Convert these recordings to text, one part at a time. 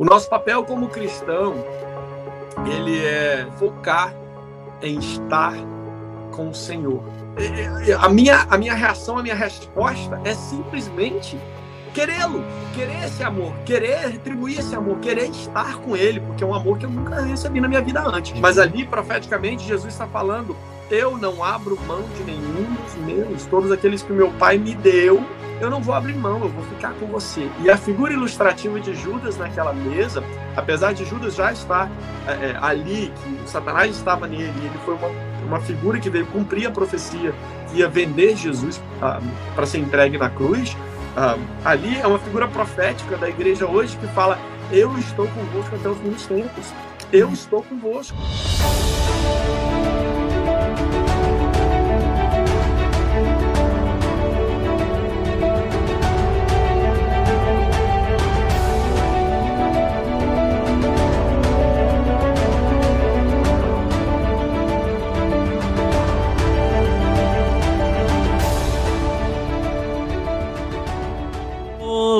O nosso papel como cristão, ele é focar em estar com o Senhor. A minha, a minha reação, a minha resposta é simplesmente querê-lo, querer esse amor, querer retribuir esse amor, querer estar com ele, porque é um amor que eu nunca recebi na minha vida antes. Mas ali, profeticamente, Jesus está falando: eu não abro mão de nenhum dos meus, todos aqueles que meu pai me deu, eu não vou abrir mão, eu vou ficar com você. E a figura ilustrativa de Judas naquela mesa, apesar de Judas já estar é, é ali, que Satanás estava nele, ele foi uma, uma figura que veio cumprir a profecia que ia vender Jesus ah, para ser entregue na cruz. Ah, ali é uma figura profética da igreja hoje que fala: Eu estou convosco até os fim dos tempos. Eu estou convosco.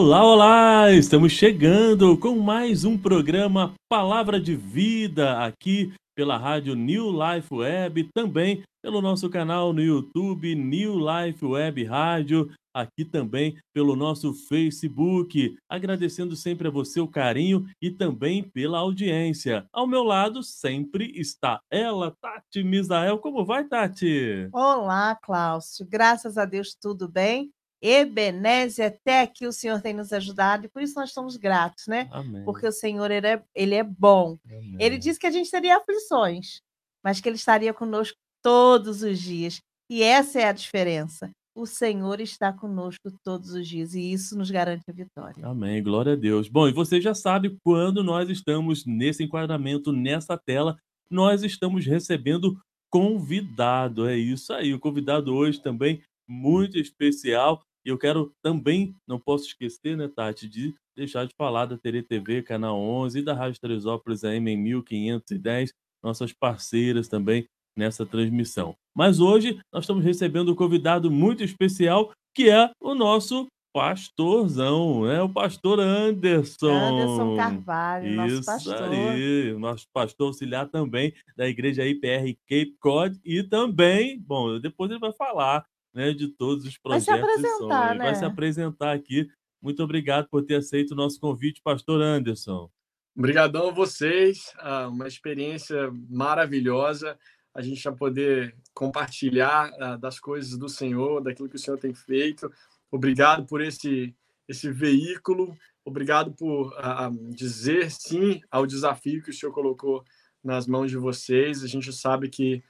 Olá, olá! Estamos chegando com mais um programa Palavra de Vida aqui pela rádio New Life Web, também pelo nosso canal no YouTube New Life Web Rádio, aqui também pelo nosso Facebook. Agradecendo sempre a você o carinho e também pela audiência. Ao meu lado sempre está ela, Tati Misael. Como vai, Tati? Olá, Cláudio. Graças a Deus, tudo bem? Ebenezer, até aqui o Senhor tem nos ajudado e por isso nós estamos gratos, né? Amém. Porque o Senhor ele é, ele é bom. Amém. Ele disse que a gente teria aflições, mas que ele estaria conosco todos os dias. E essa é a diferença. O Senhor está conosco todos os dias e isso nos garante a vitória. Amém, glória a Deus. Bom, e você já sabe quando nós estamos nesse enquadramento, nessa tela, nós estamos recebendo convidado. É isso aí. O convidado hoje também muito especial. E eu quero também, não posso esquecer, né, Tati, de deixar de falar da Tere TV, Canal 11 e da Rádio Teresópolis AM em 1510, nossas parceiras também nessa transmissão. Mas hoje nós estamos recebendo um convidado muito especial, que é o nosso pastorzão, né? O pastor Anderson. Anderson Carvalho, nosso Isso pastor. aí, nosso pastor auxiliar também da igreja IPR Cape Cod e também, bom, depois ele vai falar né, de todos os Vai se projetos e apresentar, sonhos. Vai se né? apresentar aqui. Muito obrigado por ter aceito o nosso convite, pastor Anderson. Obrigadão a vocês, ah, uma experiência maravilhosa. A gente já poder compartilhar ah, das coisas do Senhor, daquilo que o Senhor tem feito. Obrigado por esse esse veículo. Obrigado por ah, dizer sim ao desafio que o Senhor colocou nas mãos de vocês. A gente sabe que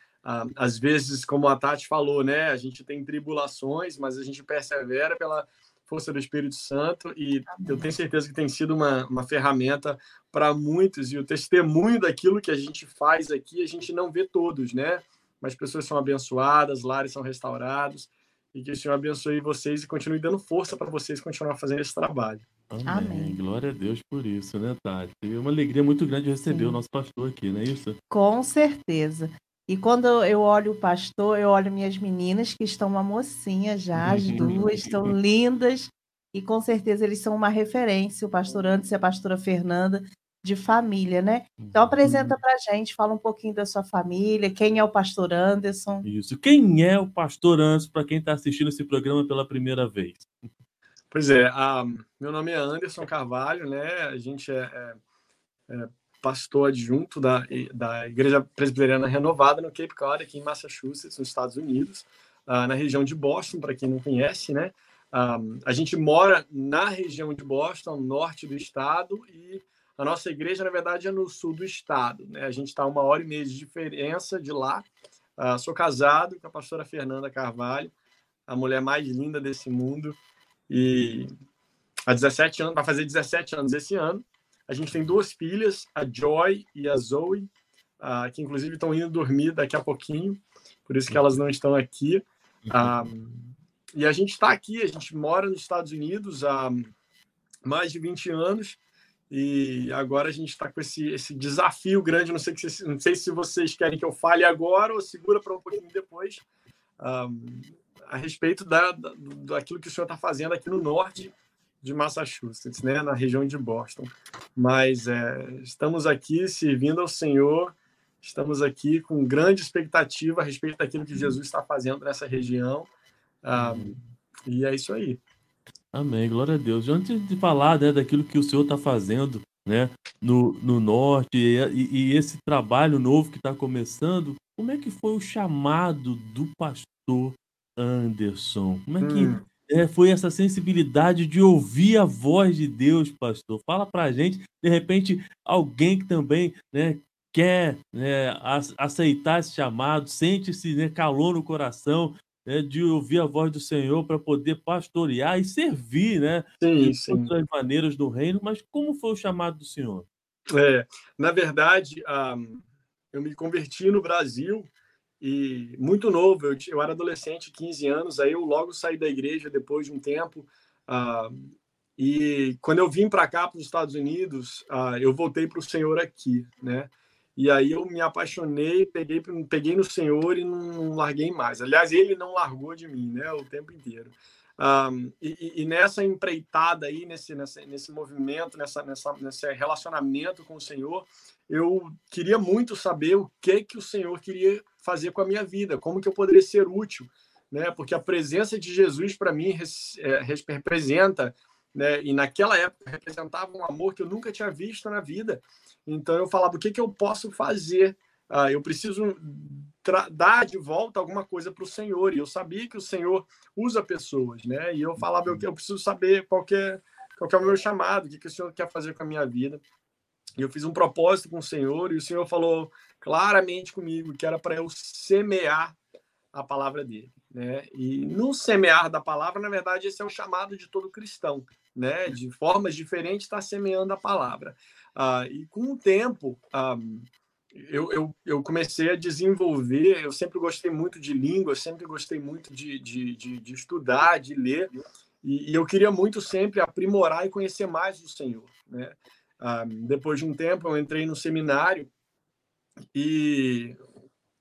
às vezes, como a Tati falou, né, a gente tem tribulações, mas a gente persevera pela força do Espírito Santo e eu tenho certeza que tem sido uma, uma ferramenta para muitos e o testemunho daquilo que a gente faz aqui, a gente não vê todos, né? Mas pessoas são abençoadas, lares são restaurados e que o Senhor abençoe vocês e continue dando força para vocês continuar fazendo esse trabalho. Amém. Amém. Glória a Deus por isso, né, Tati? É uma alegria muito grande receber Sim. o nosso pastor aqui, não é isso? Com certeza. E quando eu olho o pastor, eu olho minhas meninas, que estão uma mocinha já, as duas estão lindas, e com certeza eles são uma referência, o pastor Anderson e a pastora Fernanda, de família, né? Então apresenta pra gente, fala um pouquinho da sua família, quem é o pastor Anderson. Isso. Quem é o pastor Anderson, para quem está assistindo esse programa pela primeira vez? Pois é, ah, meu nome é Anderson Carvalho, né? A gente é, é- é pastor adjunto da, da Igreja Presbiteriana Renovada no Cape Cod, aqui em Massachusetts, nos Estados Unidos, ah, na região de Boston, para quem não conhece, né? Ah, a gente mora na região de Boston, norte do estado, e a nossa igreja, na verdade, é no sul do estado, né? A gente está uma hora e meia de diferença de lá. Ah, sou casado com a pastora Fernanda Carvalho, a mulher mais linda desse mundo, e há 17 anos, vai fazer 17 anos esse ano. A gente tem duas filhas, a Joy e a Zoe, ah, que inclusive estão indo dormir daqui a pouquinho, por isso que elas não estão aqui. Ah, e a gente está aqui, a gente mora nos Estados Unidos há mais de 20 anos, e agora a gente está com esse, esse desafio grande. Não sei, que não sei se vocês querem que eu fale agora ou segura para um pouquinho depois, ah, a respeito da, da, daquilo que o senhor está fazendo aqui no norte de Massachusetts, né, na região de Boston. Mas é, estamos aqui servindo ao Senhor, estamos aqui com grande expectativa a respeito daquilo que Jesus está fazendo nessa região. Ah, e é isso aí. Amém, glória a Deus. Antes de falar né, daquilo que o Senhor está fazendo né, no, no norte e, e, e esse trabalho novo que está começando, como é que foi o chamado do pastor Anderson? Como é que hum. É, foi essa sensibilidade de ouvir a voz de Deus, pastor? Fala para a gente, de repente, alguém que também né, quer né, aceitar esse chamado, sente-se né, calor no coração né, de ouvir a voz do Senhor para poder pastorear e servir, né? Sim, de todas as maneiras do reino, mas como foi o chamado do Senhor? É, na verdade, um, eu me converti no Brasil e muito novo, eu, eu, era adolescente, 15 anos, aí eu logo saí da igreja depois de um tempo. Uh, e quando eu vim para cá, para os Estados Unidos, uh, eu voltei para o Senhor aqui, né? E aí eu me apaixonei, peguei, peguei no Senhor e não larguei mais. Aliás, ele não largou de mim, né, o tempo inteiro. Um, e, e, nessa empreitada aí, nesse, nesse, movimento, nessa, nessa, nesse relacionamento com o Senhor, eu queria muito saber o que que o Senhor queria fazer com a minha vida, como que eu poderia ser útil, né? Porque a presença de Jesus para mim é, representa, né? E naquela época representava um amor que eu nunca tinha visto na vida. Então eu falava, o que, que eu posso fazer? Ah, eu preciso dar de volta alguma coisa para o Senhor. E eu sabia que o Senhor usa pessoas, né? E eu falava, eu, eu preciso saber qual é, qual é o meu chamado, o que, que o Senhor quer fazer com a minha vida. E eu fiz um propósito com o Senhor, e o Senhor falou claramente comigo que era para eu semear a palavra dele, né? E no semear da palavra, na verdade, esse é o chamado de todo cristão, né? De formas diferentes, está semeando a palavra. Ah, e com o tempo, ah, eu, eu, eu, comecei a desenvolver. Eu sempre gostei muito de língua, sempre gostei muito de, de, de, de estudar, de ler, e, e, eu queria muito sempre aprimorar e conhecer mais o Senhor. Né? Ah, depois de um tempo, eu entrei no seminário e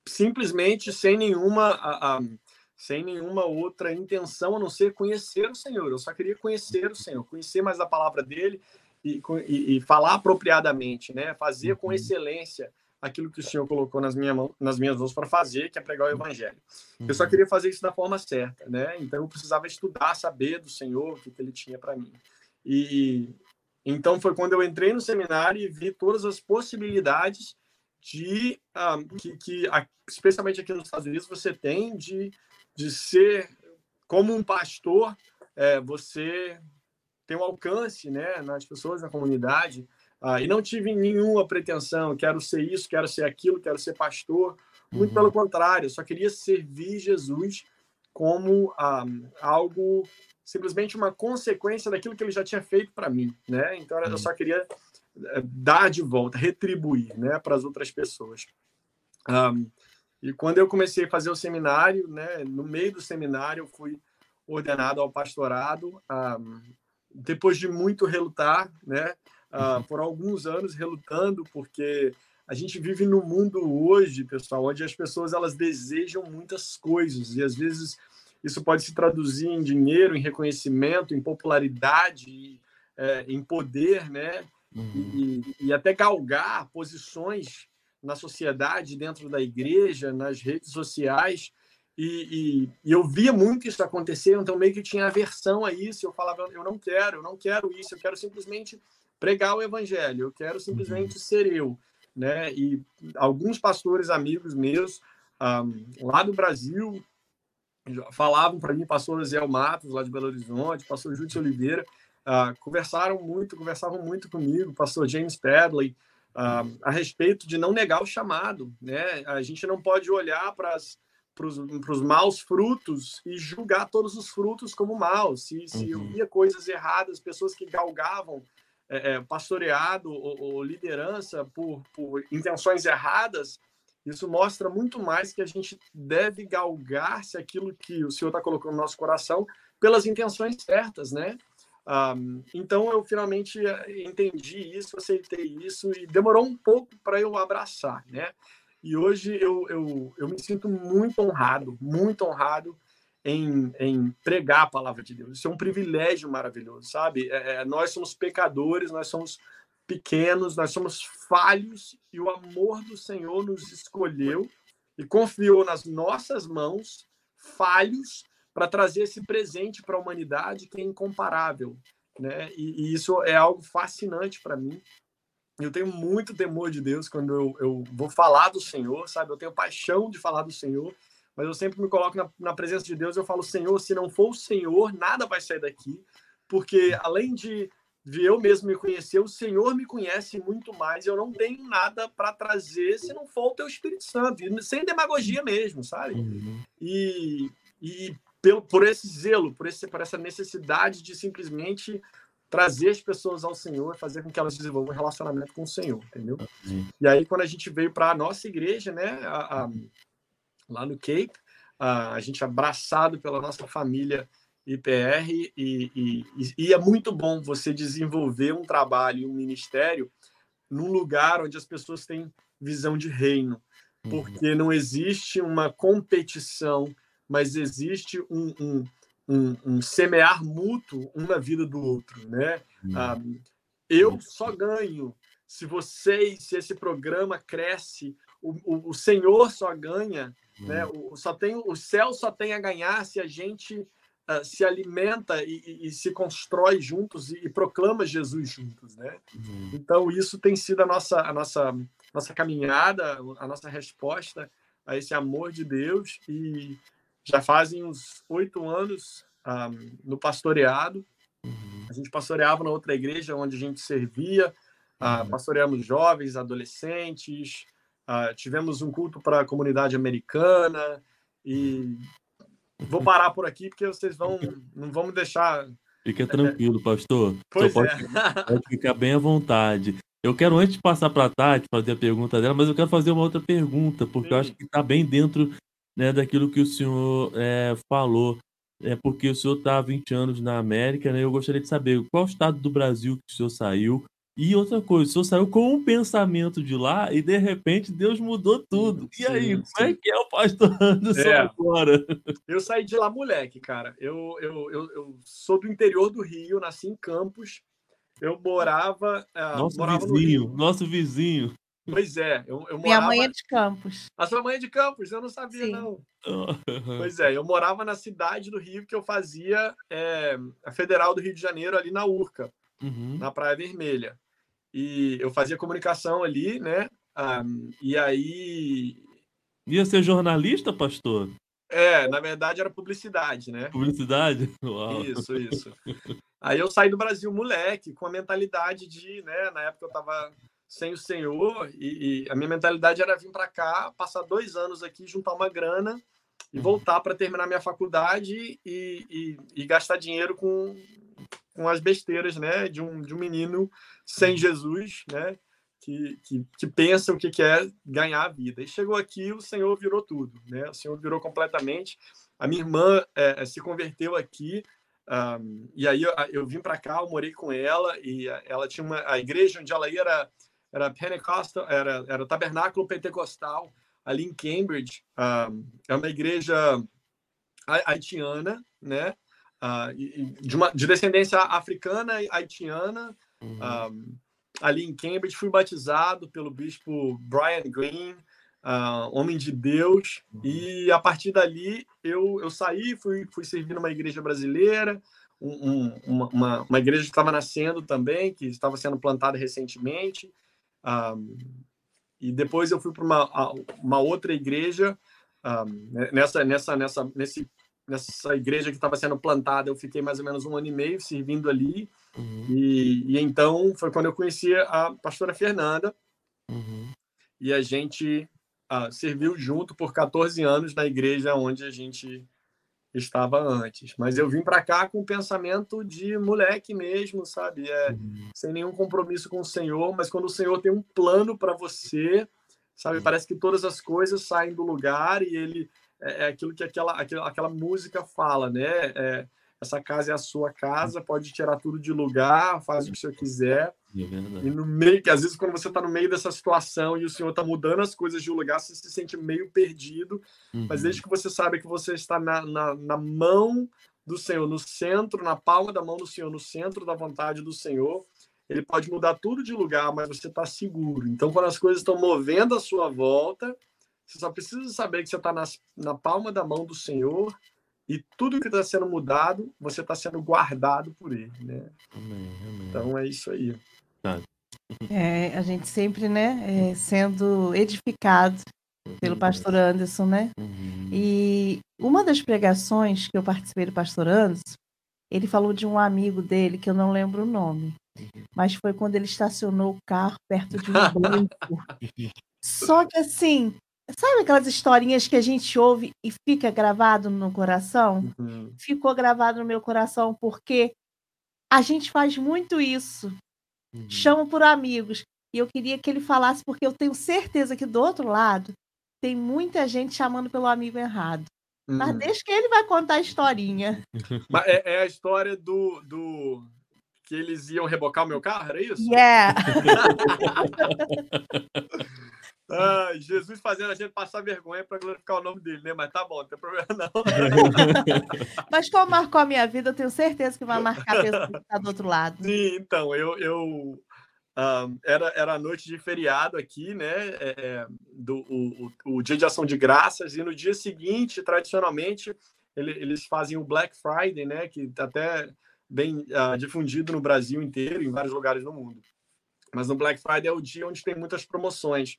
simplesmente sem nenhuma. sem nenhuma outra intenção a não ser conhecer o Senhor. Eu só queria conhecer o Senhor, conhecer mais a palavra dele e, e, e falar apropriadamente, né? Fazer com uhum. excelência aquilo que o Senhor colocou nas, minha mão, nas minhas mãos para fazer, que é pregar o Evangelho. Eu só uhum. queria fazer isso da forma certa, né? Então eu precisava estudar, saber do Senhor o que, que Ele tinha para mim. E então foi quando eu entrei no seminário e vi todas as possibilidades de ah, que, que, especialmente aqui nos Estados Unidos, você tem de, de ser como um pastor, é, você tem um alcance né, nas pessoas, na comunidade. Ah, e não tive nenhuma pretensão, quero ser isso, quero ser aquilo, quero ser pastor. Muito uhum. pelo contrário, só queria servir Jesus como ah, algo, simplesmente uma consequência daquilo que ele já tinha feito para mim. Né? Então, eu só queria eh, dar de volta, retribuir né, para as outras pessoas. Um, ah, e quando eu comecei a fazer o seminário, né, no meio do seminário, eu fui ordenado ao pastorado. Um, ah, depois de muito relutar, né? Uh, por alguns anos relutando, porque a gente vive num mundo hoje, pessoal, onde as pessoas elas desejam muitas coisas e às vezes isso pode se traduzir em dinheiro, em reconhecimento, em popularidade, é, em poder, né? Uhum. E, e até galgar posições na sociedade, dentro da igreja, nas redes sociais. E, e, e, eu via muito isso acontecer, então meio que tinha aversão a isso. Eu falava, eu não quero, eu não quero isso, eu quero simplesmente pregar o evangelho, eu quero simplesmente uhum. ser eu, né? E alguns pastores amigos meus um, lá do Brasil falavam para mim, pastor Zé Matos, lá de Belo Horizonte, pastor Júlio Oliveira, uh, conversaram muito, conversavam muito comigo, pastor James Padley, uh, a respeito de não negar o chamado, né? A gente não pode olhar para as para os maus frutos e julgar todos os frutos como maus. Se, se eu uhum. via coisas erradas, pessoas que galgavam é, é, pastoreado ou, ou liderança por, por, intenções erradas, isso mostra muito mais que a gente deve galgar se aquilo que o Senhor está colocando no nosso coração pelas intenções certas, né? Um, então eu finalmente é, entendi isso, aceitei isso e demorou um pouco para eu abraçar, né? E hoje eu, eu, eu me sinto muito honrado, muito honrado em, em, pregar a palavra de Deus. Isso é um privilégio maravilhoso, sabe? É, é, nós somos pecadores, nós somos pequenos, nós somos falhos e o amor do Senhor nos escolheu e confiou nas nossas mãos, falhos, para trazer esse presente para a humanidade que é incomparável, né? E, e isso é algo fascinante para mim. Eu tenho muito temor de Deus quando eu, eu vou falar do Senhor, sabe? Eu tenho paixão de falar do Senhor mas eu sempre me coloco na, na presença de Deus. Eu falo, Senhor, se não for o Senhor, nada vai sair daqui, porque além de, de eu mesmo me conhecer, o Senhor me conhece muito mais. Eu não tenho nada para trazer se não for o Teu Espírito Santo, sem demagogia mesmo, sabe? Uhum. E, e pelo, por esse zelo, por, esse, por essa necessidade de simplesmente trazer as pessoas ao Senhor, fazer com que elas desenvolvam um relacionamento com o Senhor, entendeu? Uhum. E aí, quando a gente veio para a nossa igreja, né, a, a, lá no Cape, a gente abraçado pela nossa família IPR e, e, e, é muito bom você desenvolver um trabalho, um ministério num lugar onde as pessoas têm visão de reino, uhum. porque não existe uma competição, mas existe um, um, um, um semear mútuo um na vida do outro, né? Ah, eu só ganho se vocês, se esse programa cresce, o, o, o Senhor só ganha né? Hum. O, só tem, o céu só tem a ganhar se a gente uh, se alimenta e, e, e, se constrói juntos e, e, proclama Jesus juntos. Né? Uhum. Então, isso tem sido a nossa, a nossa, nossa caminhada, a nossa resposta a esse amor de Deus. E já fazem uns oito anos um, ah, no pastoreado. Uhum. A gente pastoreava na outra igreja onde a gente servia, uh, pastoreamos jovens, adolescentes, Uh, tivemos um culto para a comunidade americana e vou parar por aqui porque vocês vão não vão me deixar. Fica tranquilo, pastor. Pois pode, é. pode ficar bem à vontade. Eu quero, antes de passar para a Tati, fazer a pergunta dela, mas eu quero fazer uma outra pergunta, porque Sim. eu acho que está bem dentro né, daquilo que o senhor é, falou. É porque o senhor está há 20 anos na América, né? Eu gostaria de saber qual estado do Brasil que o senhor saiu, e outra coisa, o senhor saiu com um pensamento de lá e de repente Deus mudou tudo. E aí, sim, como é que é o pastor Anderson é. agora? Eu saí de lá moleque, cara. Eu, eu, eu, eu, sou do interior do Rio, nasci em Campos. Eu morava. Uh, nosso morava vizinho, nosso vizinho. Pois é, eu, eu morava... Minha mãe é de Campos. A sua mãe é de Campos? Eu não sabia, Sim. não. pois é, eu morava na cidade do Rio que eu fazia é, a Federal do Rio de Janeiro, ali na Urca, uhum. na Praia Vermelha e eu fazia comunicação ali, né? Um, e aí. Ia ser jornalista, pastor? É, na verdade era publicidade, né? Publicidade? Uau. Isso, isso. Aí eu saí do Brasil moleque, com a mentalidade de, né? Na época eu tava sem o Senhor e, e a minha mentalidade era vir para cá, passar dois anos aqui, juntar uma grana e uhum. voltar para terminar minha faculdade e, e, e gastar dinheiro com, com as besteiras, né, de um, de um menino sem. Jesus, né, que, que, que pensa o que quer ganhar a vida. E chegou aqui, o Senhor virou tudo, né, o Senhor virou completamente. A minha irmã é, é se converteu aqui, um, e aí eu, eu vim para cá, eu morei com ela, e ela tinha uma, a igreja onde ela ia era, era Pentecostal, era, era Tabernáculo Pentecostal, ali em Cambridge. Um, é uma igreja haitiana, né? uh, de, uma, de descendência africana e haitiana. Uhum. Um, ah, ali em Cambridge, fui batizado pelo bispo Brian Green, uh, homem de Deus, uhum. e a partir dali eu, eu saí, fui, fui servir numa igreja brasileira, um, um, uma, uma, igreja que estava nascendo também, que estava sendo plantada recentemente, um, e depois eu fui para uma, uma outra igreja, nessa, nessa, nessa, nesse nessa igreja que estava sendo plantada, eu fiquei mais ou menos um ano e meio servindo ali. Uhum. E, e, então foi quando eu conheci a pastora Fernanda. Uhum. E a gente uh, serviu junto por 14 anos na igreja onde a gente estava antes. Mas eu vim para cá com o pensamento de moleque mesmo, sabe? É, uhum. Sem nenhum compromisso com o Senhor, mas quando o Senhor tem um plano para você, sabe? Uhum. Parece que todas as coisas saem do lugar e ele é, é aquilo que aquela, aquela, aquela música fala, né? É, essa casa é a sua casa, pode tirar tudo de lugar, faz o que o senhor quiser. É e no meio, que às vezes quando você está no meio dessa situação e o senhor está mudando as coisas de lugar, você se sente meio perdido. Uhum. Mas desde que você sabe que você está na, na, na mão do Senhor, no centro, na palma da mão do Senhor, no centro da vontade do Senhor, ele pode mudar tudo de lugar, mas você está seguro. Então, quando as coisas estão movendo à sua volta, você só precisa saber que você está na palma da mão do Senhor e tudo que está sendo mudado, você está sendo guardado por Ele, né? Amém, amém. Então é isso aí. É, a gente sempre, né, é, sendo edificado pelo uhum. pastor Anderson, né? Uhum. E uma das pregações que eu participei do pastor Anderson, ele falou de um amigo dele que eu não lembro o nome, uhum. mas foi quando ele estacionou o carro perto de um banco. Só que assim, sabe aquelas historinhas que a gente ouve e fica gravado no coração? Uhum. Ficou gravado no meu coração porque a gente faz muito isso. Uhum. Chama por amigos. E eu queria que ele falasse, porque eu tenho certeza que do outro lado tem muita gente chamando pelo amigo errado. Uhum. Mas deixa que ele vai contar a historinha. É, é, a história do, do. que eles iam rebocar o meu carro, era isso? Yeah! Ai, Jesus fazendo a gente passar vergonha para glorificar o nome dele, né? Mas tá bom, não tem problema não. Mas como marcou a minha vida, eu tenho certeza que vai marcar a pessoa que está do outro lado. Sim, então, eu, eu um, era, era a noite de feriado aqui, né? É, é, do, o, o, o, dia de ação de graças, e no dia seguinte, tradicionalmente, ele, eles fazem o Black Friday, né? Que está até bem uh, difundido no Brasil inteiro, em vários lugares do mundo. Mas no Black Friday é o dia onde tem muitas promoções.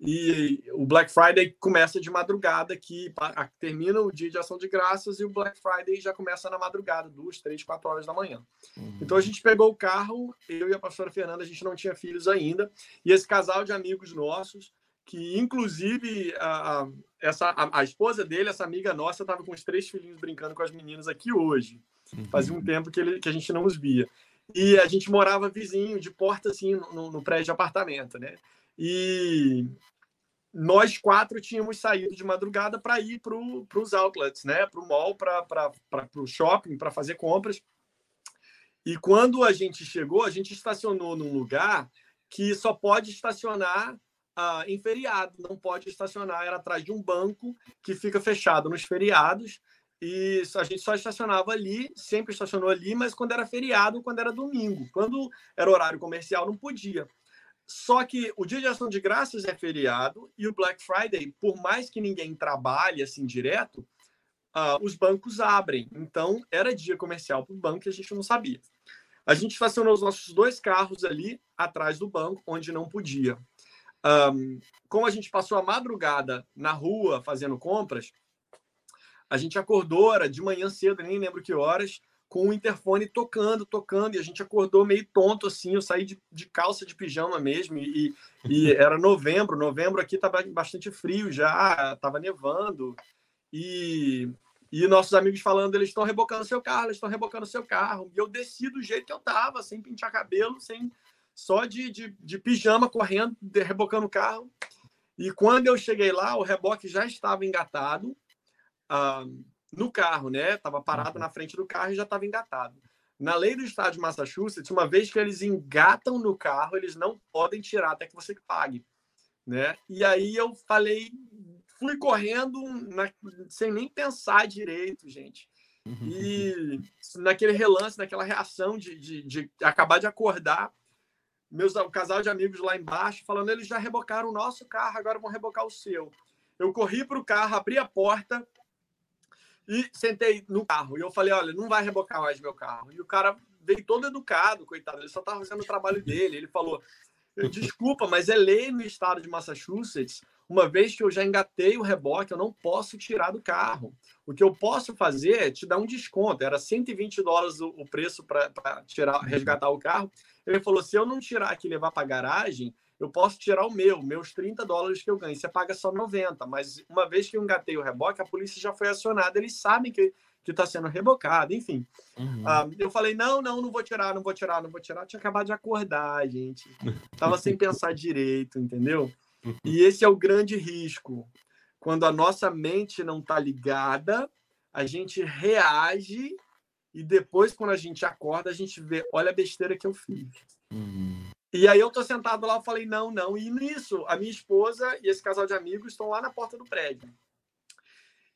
E o Black Friday começa de madrugada, que termina o dia de ação de graças, e o Black Friday já começa na madrugada, duas, três, quatro horas da manhã. Uhum. Então a gente pegou o carro, eu e a pastora Fernanda, a gente não tinha filhos ainda, e esse casal de amigos nossos, que inclusive a, a essa, a, a, esposa dele, essa amiga nossa, estava com os três filhinhos brincando com as meninas aqui hoje. Uhum. Fazia um tempo que, ele, que a gente não os via. E a gente morava vizinho, de porta assim, no, no prédio de apartamento, né? E nós quatro tínhamos saído de madrugada para ir para os outlets, né? Para o mall, para o shopping, para fazer compras. E quando a gente chegou, a gente estacionou num lugar que só pode estacionar uh, em feriado, não pode estacionar, era atrás de um banco que fica fechado nos feriados. E a gente só estacionava ali, sempre estacionou ali, mas quando era feriado, quando era domingo. Quando era horário comercial, não podia. Só que o Dia de Ação de Graças é feriado e o Black Friday, por mais que ninguém trabalhe assim direto, uh, os bancos abrem. Então, era dia comercial para o banco e a gente não sabia. A gente estacionou os nossos dois carros ali atrás do banco, onde não podia. Um, como a gente passou a madrugada na rua fazendo compras, a gente acordou, era de manhã cedo, nem lembro que horas, com o interfone tocando, tocando, e a gente acordou meio tonto assim. Eu saí de, de calça de pijama mesmo, e, e era novembro. Novembro aqui estava bastante frio já, estava nevando, e, e nossos amigos falando: eles estão rebocando seu carro, eles estão rebocando seu carro. E eu desci do jeito que eu estava, sem pintar cabelo, sem só de, de, de pijama, correndo, de, rebocando o carro. E quando eu cheguei lá, o reboque já estava engatado. Uh, no carro, né? Tava parado uhum. na frente do carro e já estava engatado. Na lei do estado de Massachusetts, uma vez que eles engatam no carro, eles não podem tirar até que você pague, né? E aí eu falei, fui correndo na, sem nem pensar direito, gente. E naquele relance, naquela reação de, de, de acabar de acordar, meus o casal de amigos lá embaixo falando, eles já rebocaram o nosso carro, agora vão rebocar o seu. Eu corri para o carro, abri a porta, e sentei no carro. E eu falei: olha, não vai rebocar mais meu carro. E o cara veio todo educado, coitado. Ele só estava fazendo o trabalho dele. Ele falou: desculpa, mas é lei no estado de Massachusetts. Uma vez que eu já engatei o reboque, eu não posso tirar do carro. O que eu posso fazer é te dar um desconto. Era 120 dólares o preço para tirar, resgatar o carro. Ele falou: se eu não tirar aqui e levar para a garagem, eu posso tirar o meu, meus 30 dólares que eu ganho. Você paga só 90, mas uma vez que eu engatei o reboque, a polícia já foi acionada, eles sabem que que está sendo rebocado, enfim. Uhum. Uh, eu falei, não, não, não vou tirar, não vou tirar, não vou tirar. tinha acabado de acordar, gente. Tava sem pensar direito, entendeu? E esse é o grande risco. Quando a nossa mente não está ligada, a gente reage e depois, quando a gente acorda, a gente vê, olha a besteira que eu fiz. Uhum. E aí eu tô sentado lá, eu falei, não, não. E nisso, a minha esposa e esse casal de amigos estão lá na porta do prédio.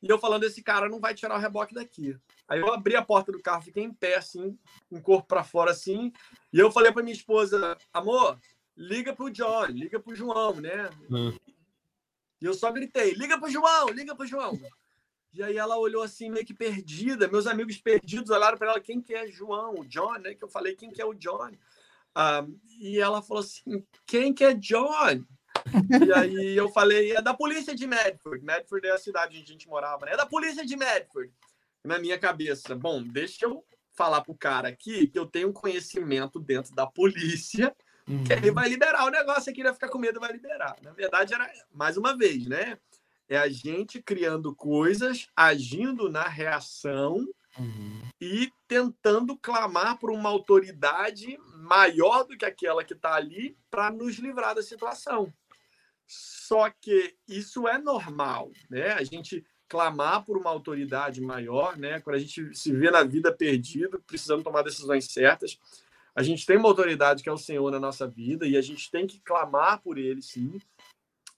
E eu falando, esse cara não vai tirar o reboque daqui. Aí eu abri a porta do carro, fiquei em pé, assim, com o corpo para fora, assim. E eu falei para minha esposa, amor, liga pro John, liga pro João, né? Hum. E eu só gritei, liga pro João, liga pro João. E aí ela olhou assim, meio que perdida. Meus amigos perdidos olharam para ela, quem que é João? O John, né? Que eu falei, quem que é o John? Ah, e ela falou assim, quem que é John? e aí eu falei, é da polícia de Medford. Medford é a cidade onde a gente morava, né? É da polícia de Medford. Na minha cabeça, bom, deixa eu falar pro cara aqui que eu tenho um conhecimento dentro da polícia, uhum. que ele vai liberar o negócio aqui, ele vai ficar com medo, vai liberar. Na verdade, era mais uma vez, né? É a gente criando coisas, agindo na reação uhum. e tentando clamar por uma autoridade maior do que aquela que está ali para nos livrar da situação. Só que isso é normal, né? A gente clamar por uma autoridade maior, né? Quando a gente se vê na vida perdido, precisando tomar decisões certas, a gente tem uma autoridade que é o Senhor na nossa vida e a gente tem que clamar por ele, sim.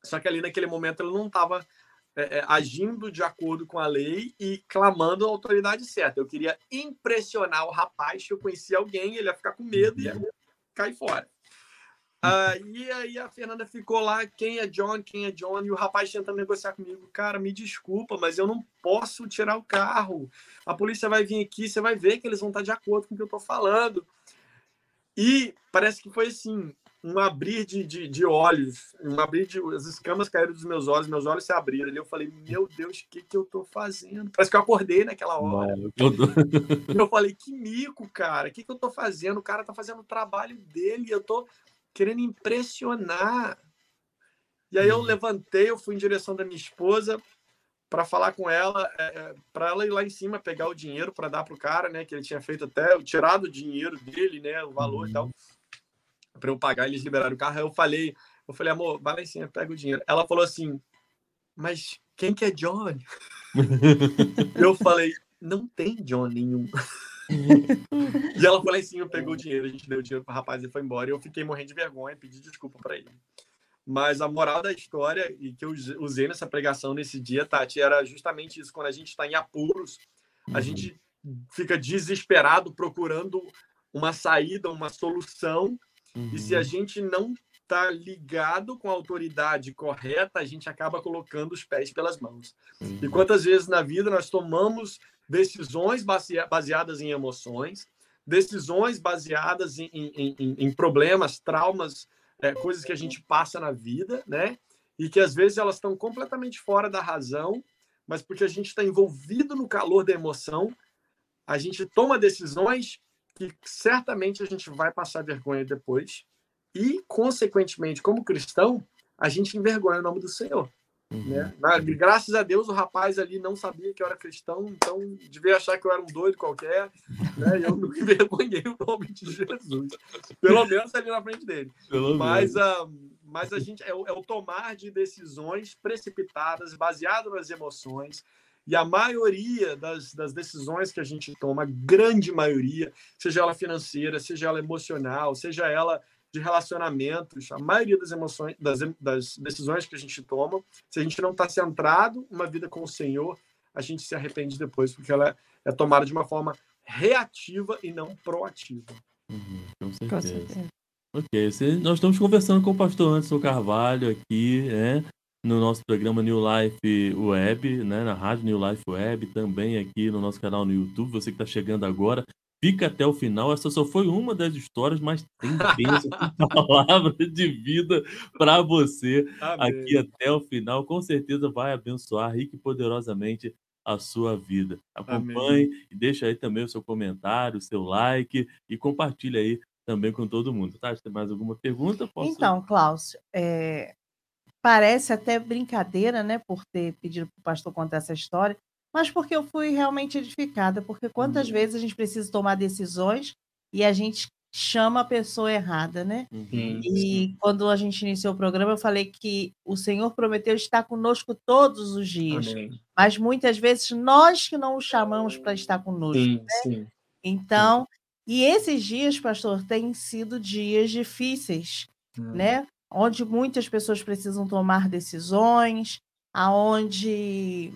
Só que ali naquele momento ele não estava é, é, agindo de acordo com a lei e clamando a autoridade certa. Eu queria impressionar o rapaz que eu conhecia alguém, ele ia ficar com medo e ia cair fora. Uh, e aí a Fernanda ficou lá, quem é John, quem é John, e o rapaz tentando negociar comigo. Cara, me desculpa, mas eu não posso tirar o carro. A polícia vai vir aqui, você vai ver que eles vão estar de acordo com o que eu estou falando. E parece que foi assim, um abrir de, de, de, olhos, um abrir de. As escamas caíram dos meus olhos, meus olhos se abriram. Ali eu falei, meu Deus, o que, que eu tô fazendo? Parece que eu acordei naquela hora. Não, eu, eu falei, que mico, cara, o que, que eu tô fazendo? O cara tá fazendo o trabalho dele, eu tô querendo impressionar. E aí eu uhum. levantei, eu fui em direção da minha esposa para falar com ela, é, é para ela ir lá em cima pegar o dinheiro para dar pro cara, né? Que ele tinha feito até, tirado o dinheiro dele, né? O valor uhum. e tal, uhum. Para eu pagar. Eles liberaram o carro. Aí eu falei, eu falei, amor, vai lá em cima, pega o dinheiro. Ela falou assim, mas quem que é John? eu falei, não tem John nenhum. e ela lá em cima, pegou o dinheiro, a gente deu o dinheiro para o rapaz e foi embora. E eu fiquei morrendo de vergonha, pedi desculpa para ele. Mas a moral da história, e que eu usei nessa pregação nesse dia, Tati, era justamente isso. Quando a gente está em apuros, a uhum. gente fica desesperado procurando uma saída, uma solução. Uhum. E se a uhum. gente não está ligado com a autoridade correta, a gente acaba colocando os pés pelas mãos. Uhum. E quantas vezes na vida nós tomamos decisões baseadas em emoções, decisões baseadas em, em, em, em problemas, traumas, é, coisas que a gente passa na vida, né? E que às vezes elas estão completamente fora da razão, mas porque a gente está envolvido no calor da emoção, a gente toma decisões que certamente a gente vai passar vergonha depois. E, consequentemente, como cristão, a gente envergonha o nome do Senhor. Uhum. Né? Graças a Deus o rapaz ali não sabia que eu era cristão, então devia achar que eu era um doido qualquer, né? Eu não envergonhei o nome de Jesus, pelo menos ali na frente dele. Pelo mas, uh, mas a gente é o, é o tomar de decisões precipitadas, baseado nas emoções. E a maioria das, das decisões que a gente toma, a grande maioria, seja ela financeira, seja ela emocional, seja ela de relacionamentos, a maioria das emoções, das, das decisões que a gente toma, se a gente não está centrado uma vida com o Senhor, a gente se arrepende depois, porque ela é, é tomada de uma forma reativa e não proativa. Uhum, com certeza. Com certeza. Ok, nós estamos conversando com o pastor Anderson Carvalho aqui, né, no nosso programa New Life Web, né, na rádio New Life Web, também aqui no nosso canal no YouTube. Você que está chegando agora, Fica até o final. Essa só foi uma das histórias, mas tem bênção, palavra de vida para você Amém. aqui até o final. Com certeza vai abençoar rique e poderosamente a sua vida. Acompanhe Amém. e deixa aí também o seu comentário, o seu like e compartilhe aí também com todo mundo. Tá? Tem mais alguma pergunta? Posso... Então, Cláudio, é... parece até brincadeira, né, por ter pedido para o pastor contar essa história, mas porque eu fui realmente edificada, porque quantas uhum. vezes a gente precisa tomar decisões e a gente chama a pessoa errada, né? Uhum. E quando a gente iniciou o programa, eu falei que o Senhor prometeu estar conosco todos os dias, Amém. mas muitas vezes nós que não o chamamos para estar conosco. Sim, né? sim. Então, e esses dias, pastor, têm sido dias difíceis, hum. né? Onde muitas pessoas precisam tomar decisões, aonde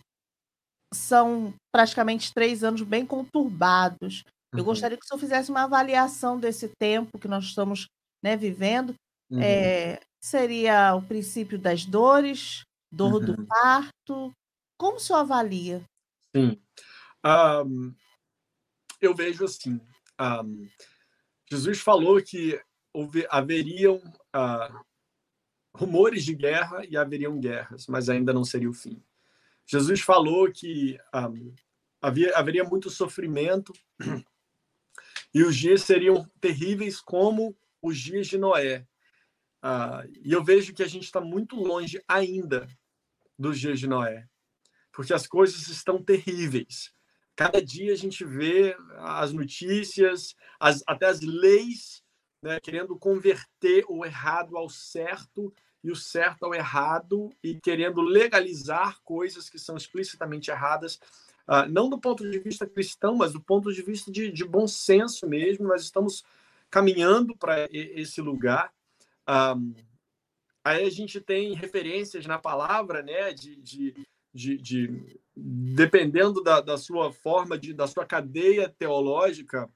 são praticamente três anos bem conturbados. Eu uhum. gostaria que o senhor fizesse uma avaliação desse tempo que nós estamos né, vivendo. Uhum. É, seria o princípio das dores, dor uhum. do parto. Como o senhor avalia? Sim. Um, eu vejo assim: um, Jesus falou que houve, haveriam uh, rumores de guerra e haveriam guerras, mas ainda não seria o fim. Jesus falou que um, havia, haveria muito sofrimento e os dias seriam terríveis como os dias de Noé. Uh, e eu vejo que a gente está muito longe ainda dos dias de Noé, porque as coisas estão terríveis. Cada dia a gente vê as notícias, as, até as leis, né, querendo converter o errado ao certo e o certo ao errado e querendo legalizar coisas que são explicitamente erradas, uh, não do ponto de vista cristão, mas do ponto de vista de, de bom senso mesmo. Nós estamos caminhando para esse lugar. Um, aí a gente tem referências na palavra, né, de, de, de, de dependendo da, da sua forma, de, da sua cadeia teológica,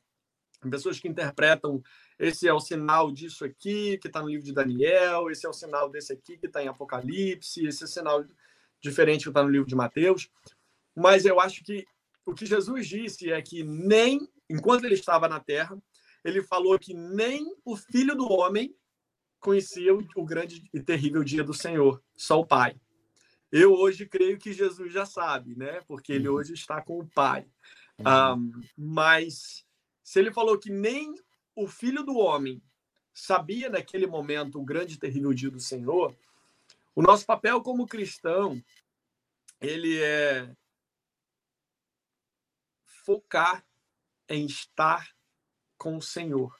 pessoas que interpretam esse é o sinal disso aqui, que está no livro de Daniel, esse é o sinal desse aqui, que está em Apocalipse, esse é o sinal diferente que está no livro de Mateus. Mas eu acho que o que Jesus disse é que nem, enquanto ele estava na terra, ele falou que nem o filho do homem conhecia o grande e terrível dia do Senhor, só o Pai. Eu hoje creio que Jesus já sabe, né? Porque ele uhum. hoje está com o Pai. Um, uhum. mas se ele falou que nem o filho do homem sabia naquele momento o grande e terrível dia do Senhor, o nosso papel como cristão, ele é focar em estar com o Senhor.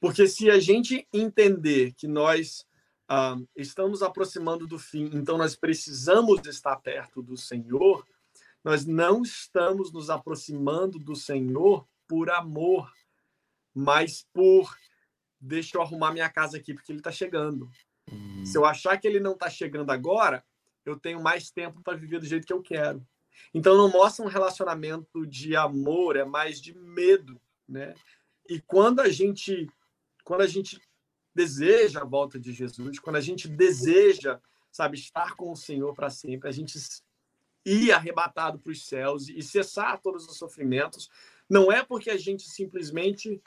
Porque se a gente entender que nós ah, estamos aproximando do fim, então nós precisamos estar perto do Senhor, nós não estamos nos aproximando do Senhor por amor mas por deixa eu arrumar minha casa aqui porque ele está chegando. Uhum. Se eu achar que ele não está chegando agora, eu tenho mais tempo para viver do jeito que eu quero. Então não mostra um relacionamento de amor, é mais de medo, né? E quando a gente quando a gente deseja a volta de Jesus, quando a gente deseja, sabe, estar com o Senhor para sempre, a gente ir arrebatado para os céus e cessar todos os sofrimentos, não é porque a gente simplesmente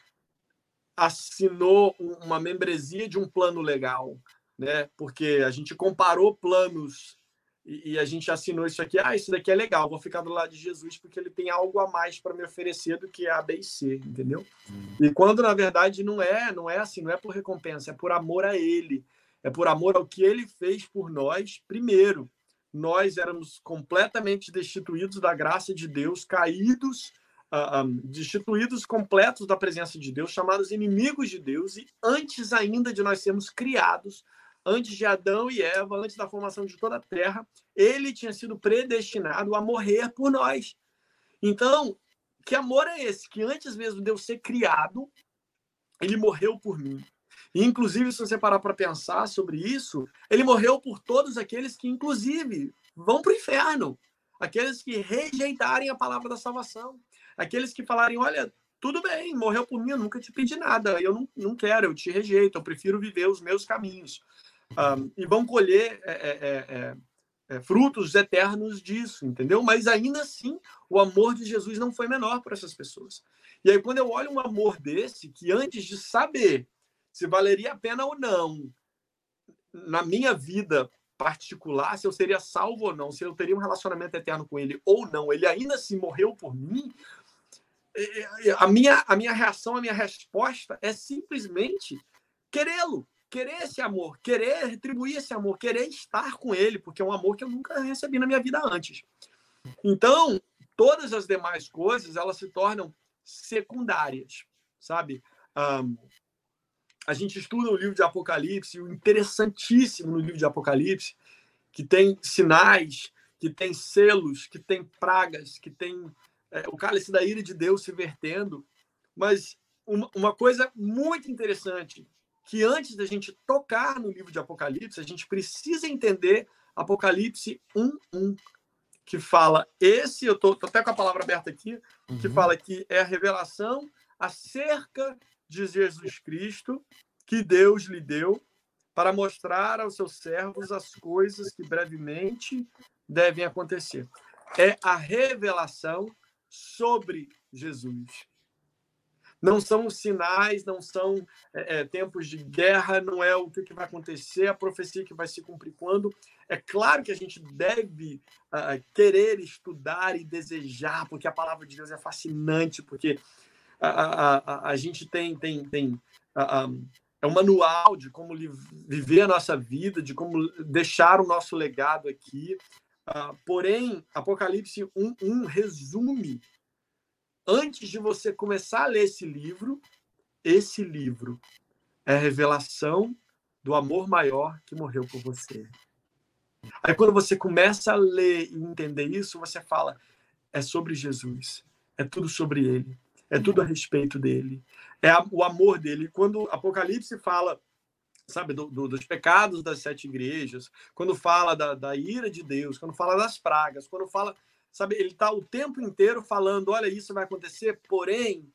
assinou uma membresia de um plano legal, né? Porque a gente comparou planos e, e, a gente assinou isso aqui. Ah, isso daqui é legal, vou ficar do lado de Jesus porque ele tem algo a mais para me oferecer do que A, B e C, entendeu? Hum. E quando na verdade não é, não é assim, não é por recompensa, é por amor a Ele, é por amor ao que Ele fez por nós. Primeiro, nós éramos completamente destituídos da graça de Deus, caídos uh, um, destituídos completos da presença de Deus, chamados inimigos de Deus, e antes ainda de nós sermos criados, antes de Adão e Eva, antes da formação de toda a terra, ele tinha sido predestinado a morrer por nós. Então, que amor é esse? Que antes mesmo de eu ser criado, ele morreu por mim. E, inclusive, se você parar para pensar sobre isso, ele morreu por todos aqueles que, inclusive, vão para o inferno. Aqueles que rejeitarem a palavra da salvação. Aqueles que falarem, olha, tudo bem, morreu por mim, eu nunca te pedi nada, eu não, não quero, eu te rejeito, eu prefiro viver os meus caminhos. Um, e vão colher é, é, é, frutos eternos disso, entendeu? Mas ainda assim, o amor de Jesus não foi menor para essas pessoas. E aí, quando eu olho um amor desse, que antes de saber se valeria a pena ou não, na minha vida particular, se eu seria salvo ou não, se eu teria um relacionamento eterno com ele ou não, ele ainda se morreu por mim, a minha, a minha reação, a minha resposta é simplesmente querê-lo, querer esse amor, querer retribuir esse amor, querer estar com ele, porque é um amor que eu nunca recebi na minha vida antes. Então, todas as demais coisas, elas se tornam secundárias, sabe? Um, a gente estuda o livro de Apocalipse, o interessantíssimo no livro de Apocalipse, que tem sinais, que tem selos, que tem pragas, que tem é, o cálice da ira de Deus se vertendo. Mas uma, uma coisa muito interessante, que antes da gente tocar no livro de Apocalipse, a gente precisa entender Apocalipse 1.1, que fala, esse, eu tô, até com a palavra aberta aqui, uhum. que fala que é a revelação acerca de Jesus Cristo que Deus lhe deu para mostrar aos seus servos as coisas que brevemente devem acontecer. É a revelação sobre Jesus. Não são sinais, não são é, é, tempos de guerra, não é o que, vai acontecer, a profecia que vai se cumprir quando. É claro que a gente deve uh, querer estudar e desejar, porque a palavra de Deus é fascinante, porque a, a, a, a gente tem, tem, tem uh, é um manual de como viver a nossa vida, de como deixar o nosso legado aqui. Uh, porém, Apocalipse 1.1 resume, antes de você começar a ler esse livro, esse livro é revelação do amor maior que morreu por você. Aí quando você começa a ler e entender isso, você fala, é sobre Jesus, é tudo sobre ele, é tudo a respeito dele, é o amor dele. Quando Apocalipse fala, sabe, do, do, dos pecados das sete igrejas, quando fala da, da ira de Deus, quando fala das pragas, quando fala, sabe, ele está o tempo inteiro falando: olha, isso vai acontecer, porém,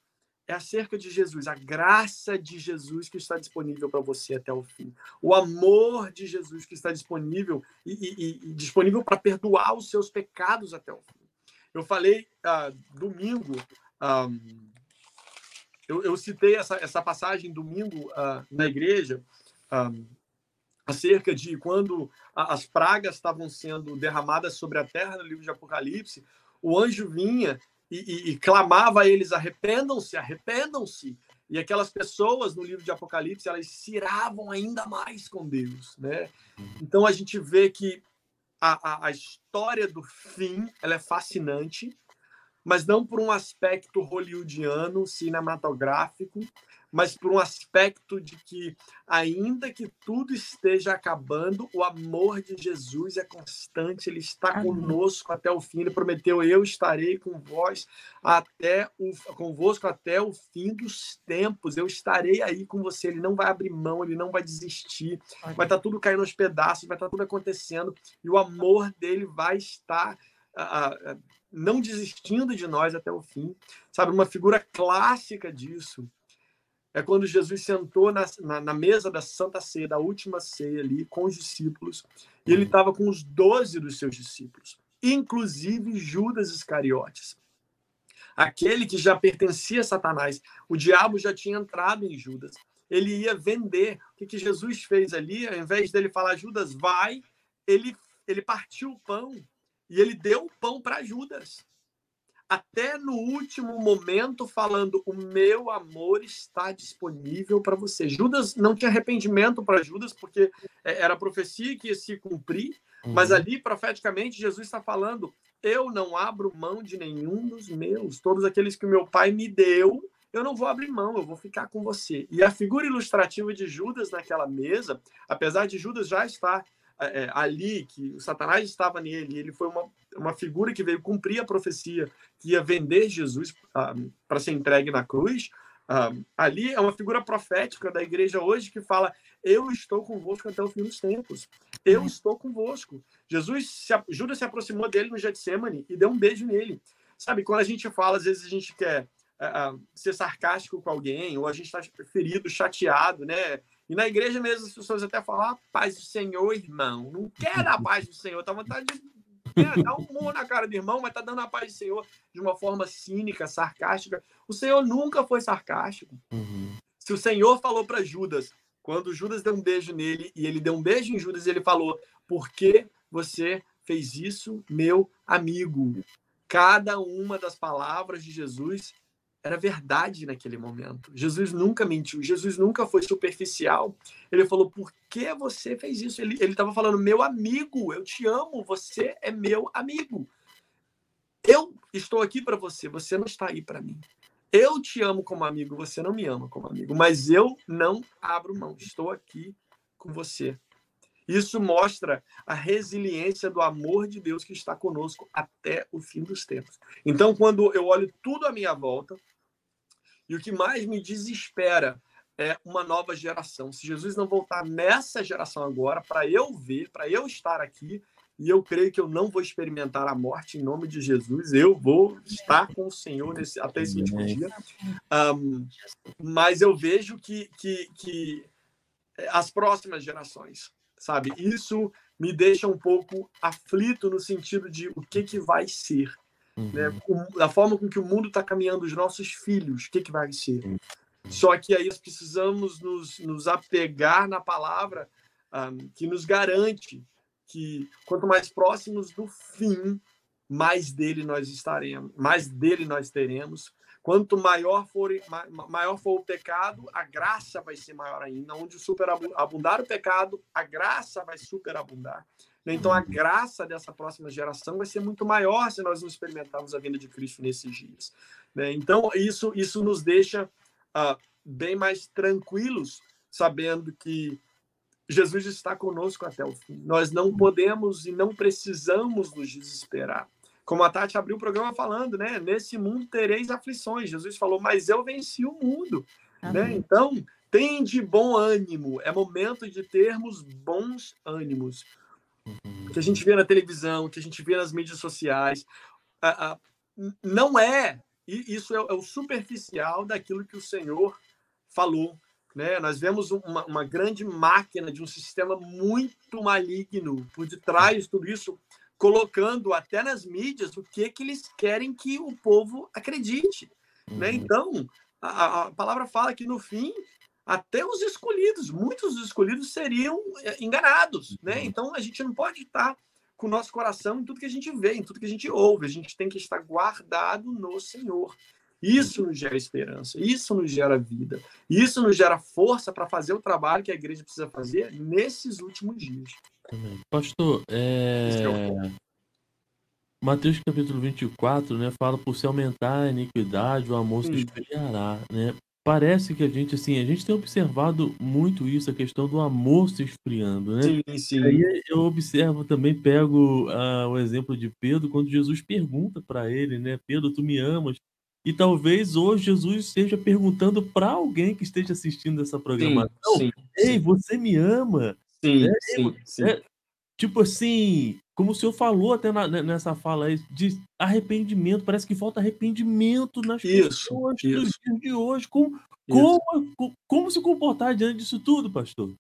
é acerca de Jesus, a graça de Jesus que está disponível para você até o fim, o amor de Jesus que está disponível e, e, e disponível para perdoar os seus pecados até o fim. Eu falei ah, domingo. Ah, eu, eu citei essa, essa passagem domingo uh, na igreja, ah, acerca de quando as pragas estavam sendo derramadas sobre a terra no livro de Apocalipse, o anjo vinha e, e, e clamava a eles: arrependam-se, arrependam-se. E aquelas pessoas no livro de Apocalipse, elas se iravam ainda mais com Deus, né? Então a gente vê que a, a, a história do fim, ela é fascinante, mas não por um aspecto hollywoodiano, cinematográfico, mas por um aspecto de que, ainda que tudo esteja acabando, o amor de Jesus é constante, ele está conosco até o fim. Ele prometeu: Eu estarei com vós até o, convosco até o fim dos tempos. Eu estarei aí com você. Ele não vai abrir mão, ele não vai desistir. Vai estar tá tudo caindo aos pedaços, vai estar tá tudo acontecendo, e o amor dele vai estar. Uh, uh, não desistindo de nós até o fim. Sabe, uma figura clássica disso é quando Jesus sentou na, na, na mesa da Santa Ceia, da última ceia ali, com os discípulos, e ele estava com os doze dos seus discípulos, inclusive Judas Iscariotes. Aquele que já pertencia a Satanás, o diabo já tinha entrado em Judas. Ele ia vender. O que, que Jesus fez ali? Ao invés dele falar, Judas, vai, ele, ele partiu o pão e ele deu o pão para Judas. Até no último momento, falando: O meu amor está disponível para você. Judas não tinha arrependimento para Judas, porque é, era profecia que ia se cumprir, uhum. mas ali, profeticamente, Jesus está falando: Eu não abro mão de nenhum dos meus. Todos aqueles que o meu pai me deu, eu não vou abrir mão, eu vou ficar com você. E a figura ilustrativa de Judas naquela mesa, apesar de Judas já estar é, é, ali, que o Satanás estava nele, ele foi uma, uma figura que veio cumprir a profecia que ia vender Jesus ah, para ser entregue na cruz. Ah, ali é uma figura profética da igreja hoje que fala: Eu estou convosco até o fim dos tempos. Eu estou convosco. Jesus, se, Judas se aproximou dele no Getsemane e deu um beijo nele. Sabe, quando a gente fala, às vezes a gente quer uh, ser sarcástico com alguém, ou a gente está ferido, chateado, né? E na igreja mesmo as pessoas até falam, ah, paz do Senhor, irmão. Não quero a paz do Senhor. Tá vontade de né, dar um murro na cara do irmão, mas tá dando a paz do Senhor de uma forma cínica, sarcástica. O Senhor nunca foi sarcástico. Uhum. Se o Senhor falou para Judas, quando Judas deu um beijo nele e ele deu um beijo em Judas, ele falou: Por que você fez isso, meu amigo? Cada uma das palavras de Jesus era verdade naquele momento. Jesus nunca mentiu, Jesus nunca foi superficial. Ele falou: por que você fez isso? Ele estava falando: meu amigo, eu te amo, você é meu amigo. Eu estou aqui para você, você não está aí para mim. Eu te amo como amigo, você não me ama como amigo, mas eu não abro mão, estou aqui com você. Isso mostra a resiliência do amor de Deus que está conosco até o fim dos tempos. Então, quando eu olho tudo à minha volta, e o que mais me desespera é uma nova geração. Se Jesus não voltar nessa geração agora, para eu ver, para eu estar aqui, e eu creio que eu não vou experimentar a morte em nome de Jesus, eu vou estar com o Senhor nesse, até esse último dia. Um, mas eu vejo que, que, que as próximas gerações, sabe, isso me deixa um pouco aflito no sentido de o que, que vai ser. Né? Uhum. Da forma com que o mundo está caminhando, os nossos filhos, o que, que vai ser? Só que aí nós precisamos nos, nos apegar na palavra um, que nos garante que quanto mais próximos do fim, mais dele nós estaremos, mais dele nós teremos. Quanto maior for, maior for o pecado, a graça vai ser maior ainda. Onde superabundar o pecado, a graça vai superabundar. Então, a graça dessa próxima geração vai ser muito maior se nós não experimentarmos a vinda de Cristo nesses dias. Né? Então, isso, isso nos deixa uh, bem mais tranquilos, sabendo que Jesus está conosco até o fim. Nós não podemos e não precisamos nos desesperar. Como a Tati abriu o programa falando, né? Nesse mundo tereis aflições. Jesus falou, mas eu venci o mundo. Né? Então, tem de bom ânimo. É momento de termos bons ânimos. Uhum. Que a gente vê na televisão, que a gente vê nas mídias sociais. não é e isso é, é, o superficial daquilo que o Senhor falou. Né? Nós vemos uma, uma grande máquina de um sistema muito maligno por detrás de tudo isso, colocando até nas mídias o que, que eles querem que o povo acredite. Né? Uhum. Né? Então, a, a palavra fala que no fim até os escolhidos, muitos dos escolhidos seriam é, enganados, né? Uhum. Então a gente não pode estar com o nosso coração em tudo que a gente vê, em tudo que a gente ouve. A gente tem que estar guardado no Senhor. Isso nos gera esperança, isso nos gera vida, isso nos gera força para fazer o trabalho que a igreja precisa fazer nesses últimos dias. Pastor, é... é Mateus capítulo 24, né, fala por se aumentar a iniquidade, o amor se esfriará, né? Parece que a gente, assim, a gente tem observado muito isso, a questão do amor se esfriando, né? Sim, sim. Aí eu observo também, pego uh, o exemplo de Pedro, quando Jesus pergunta para ele, né? Pedro, tu me amas? E talvez hoje Jesus esteja perguntando para alguém que esteja assistindo essa programação: sim, sim, Ei, sim. você me ama? Sim, né? sim, sim. É, tipo assim, como o senhor falou até na, né, nessa fala aí, de arrependimento, parece que falta arrependimento nas isso, pessoas isso. dos dias de hoje. Como, como, como se comportar diante disso tudo, pastor?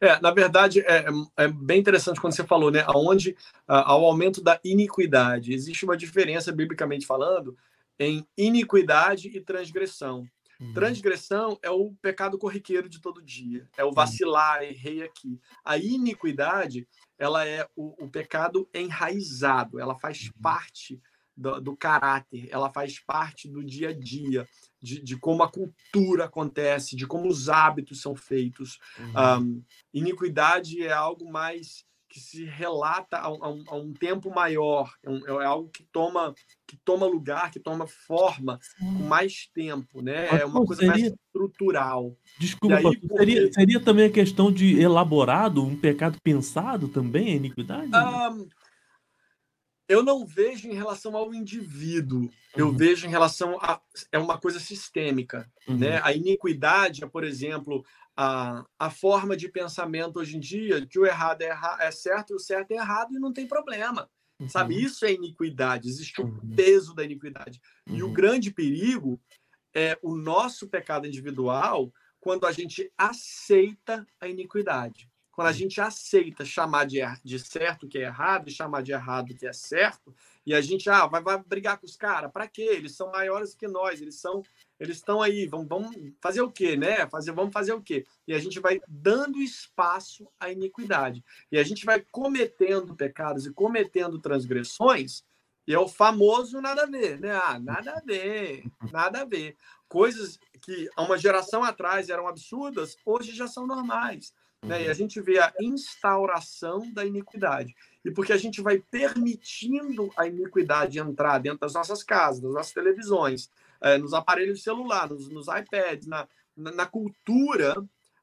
É, na verdade, é, é, bem interessante quando você falou, né? Onde ao aumento da iniquidade. Existe uma diferença, biblicamente falando, em iniquidade e transgressão. Uhum. Transgressão é o pecado corriqueiro de todo dia, é o vacilar, errei aqui. A iniquidade ela é o, o pecado enraizado, ela faz uhum. parte do, do, caráter, ela faz parte do dia a dia, de, de, como a cultura acontece, de como os hábitos são feitos. Uhum. Um, iniquidade é algo mais que se relata a, a, um, a um, tempo maior, é, um, é, algo que toma que toma lugar, que toma forma Sim. com mais tempo, né? Mas, é uma coisa seria... mais estrutural. Desculpa, aí, porque... seria, seria também a questão de elaborado, um pecado pensado também, a iniquidade? Um, eu não vejo em relação ao indivíduo, eu uhum. vejo em relação a é uma coisa sistêmica, uhum. né? A iniquidade, por exemplo, a, a forma de pensamento hoje em dia, que o errado é, erra, é certo e o certo é errado e não tem problema. Uhum. Sabe? Isso é iniquidade, existe o uhum. peso da iniquidade. Uhum. E o uhum. grande perigo é o nosso pecado individual quando a gente aceita a iniquidade. Quando a uhum. gente aceita chamar de, er, de certo que é errado e chamar de errado que é certo, e a gente ah, vai, vai brigar com os caras, para quê? Eles são maiores que nós, eles são eles estão aí, vamos, vamos fazer o quê, né? Fazer, vamos fazer o quê? E a gente vai dando espaço à iniquidade. E a gente vai cometendo pecados e cometendo transgressões, e é o famoso nada a ver, né? Ah, nada a ver, nada a ver. Coisas que há uma geração atrás eram absurdas, hoje já são normais. Né? E a gente vê a instauração da iniquidade. E porque a gente vai permitindo a iniquidade entrar dentro das nossas casas, das nossas televisões, é, nos aparelhos de celular, nos, iPads, na, na, na, cultura,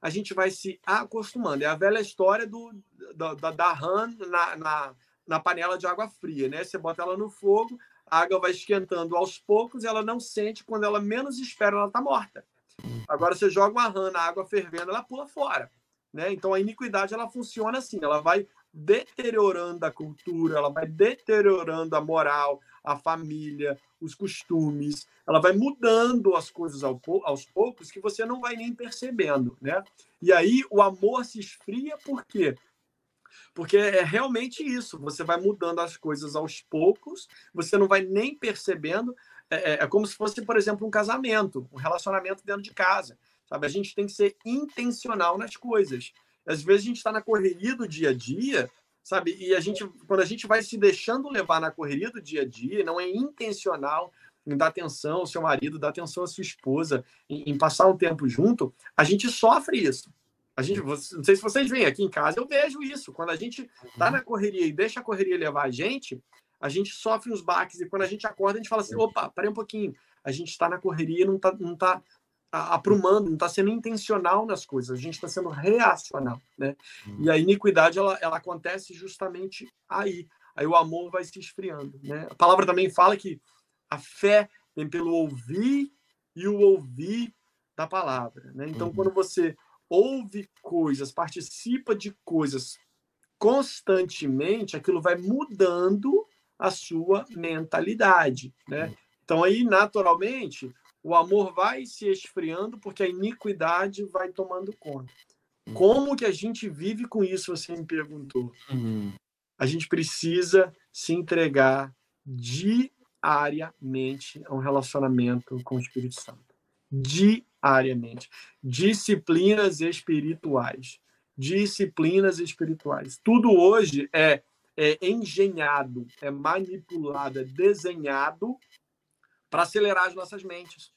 a gente vai se acostumando. É a velha história do, da, da, da rã na, na, na panela de água fria, né? Você bota ela no fogo, a água vai esquentando aos poucos, ela não sente, quando ela menos espera, ela está morta. Agora você joga uma rã na água fervendo, ela pula fora. Né? Então a iniquidade ela funciona assim, ela vai deteriorando a cultura, ela vai deteriorando a moral, a família, os costumes, ela vai mudando as coisas aos poucos que você não vai nem percebendo, né? E aí o amor se esfria por quê? Porque é realmente isso, você vai mudando as coisas aos poucos, você não vai nem percebendo, é, é, é como se fosse, por exemplo, um casamento, um relacionamento dentro de casa, sabe? A gente tem que ser intencional nas coisas. Às vezes a gente está na correria do dia a dia, sabe? E a gente, quando a gente vai se deixando levar na correria do dia a dia, não é intencional em dar atenção ao seu marido, dar atenção à sua esposa, em, em passar um tempo junto, a gente sofre isso. A gente, não sei se vocês veem aqui em casa, eu vejo isso. Quando a gente está na correria e deixa a correria levar a gente, a gente sofre uns baques e quando a gente acorda, a gente fala assim: opa, parei um pouquinho. A gente está na correria e não está não tá aprumando, não está sendo intencional nas coisas, a gente está sendo reacional, né? E a iniquidade ela, ela acontece justamente aí. Aí o amor vai se esfriando, né? A palavra também fala que a fé vem pelo ouvir e o ouvir da palavra, né? Então, uhum. quando você ouve coisas, participa de coisas constantemente, aquilo vai mudando a sua mentalidade, né? Uhum. Então aí naturalmente o amor vai se esfriando porque a iniquidade vai tomando conta. Hum. Como que a gente vive com isso? Você me perguntou. Uhum. A gente precisa se entregar diariamente a um relacionamento com o Espírito Santo. Diariamente. Disciplinas espirituais. Disciplinas espirituais. Tudo hoje é, é engenhado, é manipulado, é desenhado para acelerar as nossas mentes.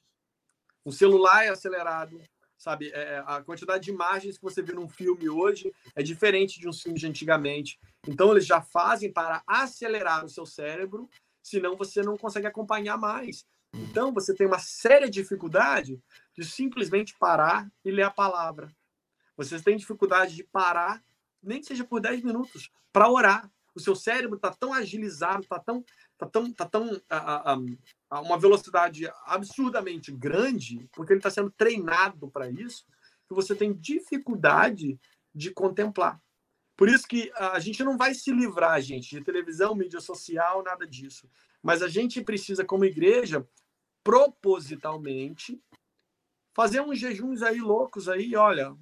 O celular é acelerado, sabe? É, a quantidade de imagens que você vê num filme hoje é diferente de um filme de antigamente. Então, eles já fazem para acelerar o seu cérebro, senão você não consegue acompanhar mais. Então, você tem uma séria dificuldade de simplesmente parar e ler a palavra. Você tem dificuldade de parar, nem que seja por 10 minutos, para orar. O seu cérebro está tão agilizado, está tão, tá tão, tá tão a, a, a, uma velocidade absurdamente grande, porque ele está sendo treinado para isso, que você tem dificuldade de contemplar. Por isso que a gente não vai se livrar, gente, de televisão, mídia social, nada disso. Mas a gente precisa, como igreja, propositalmente, fazer uns jejuns aí loucos aí, olha,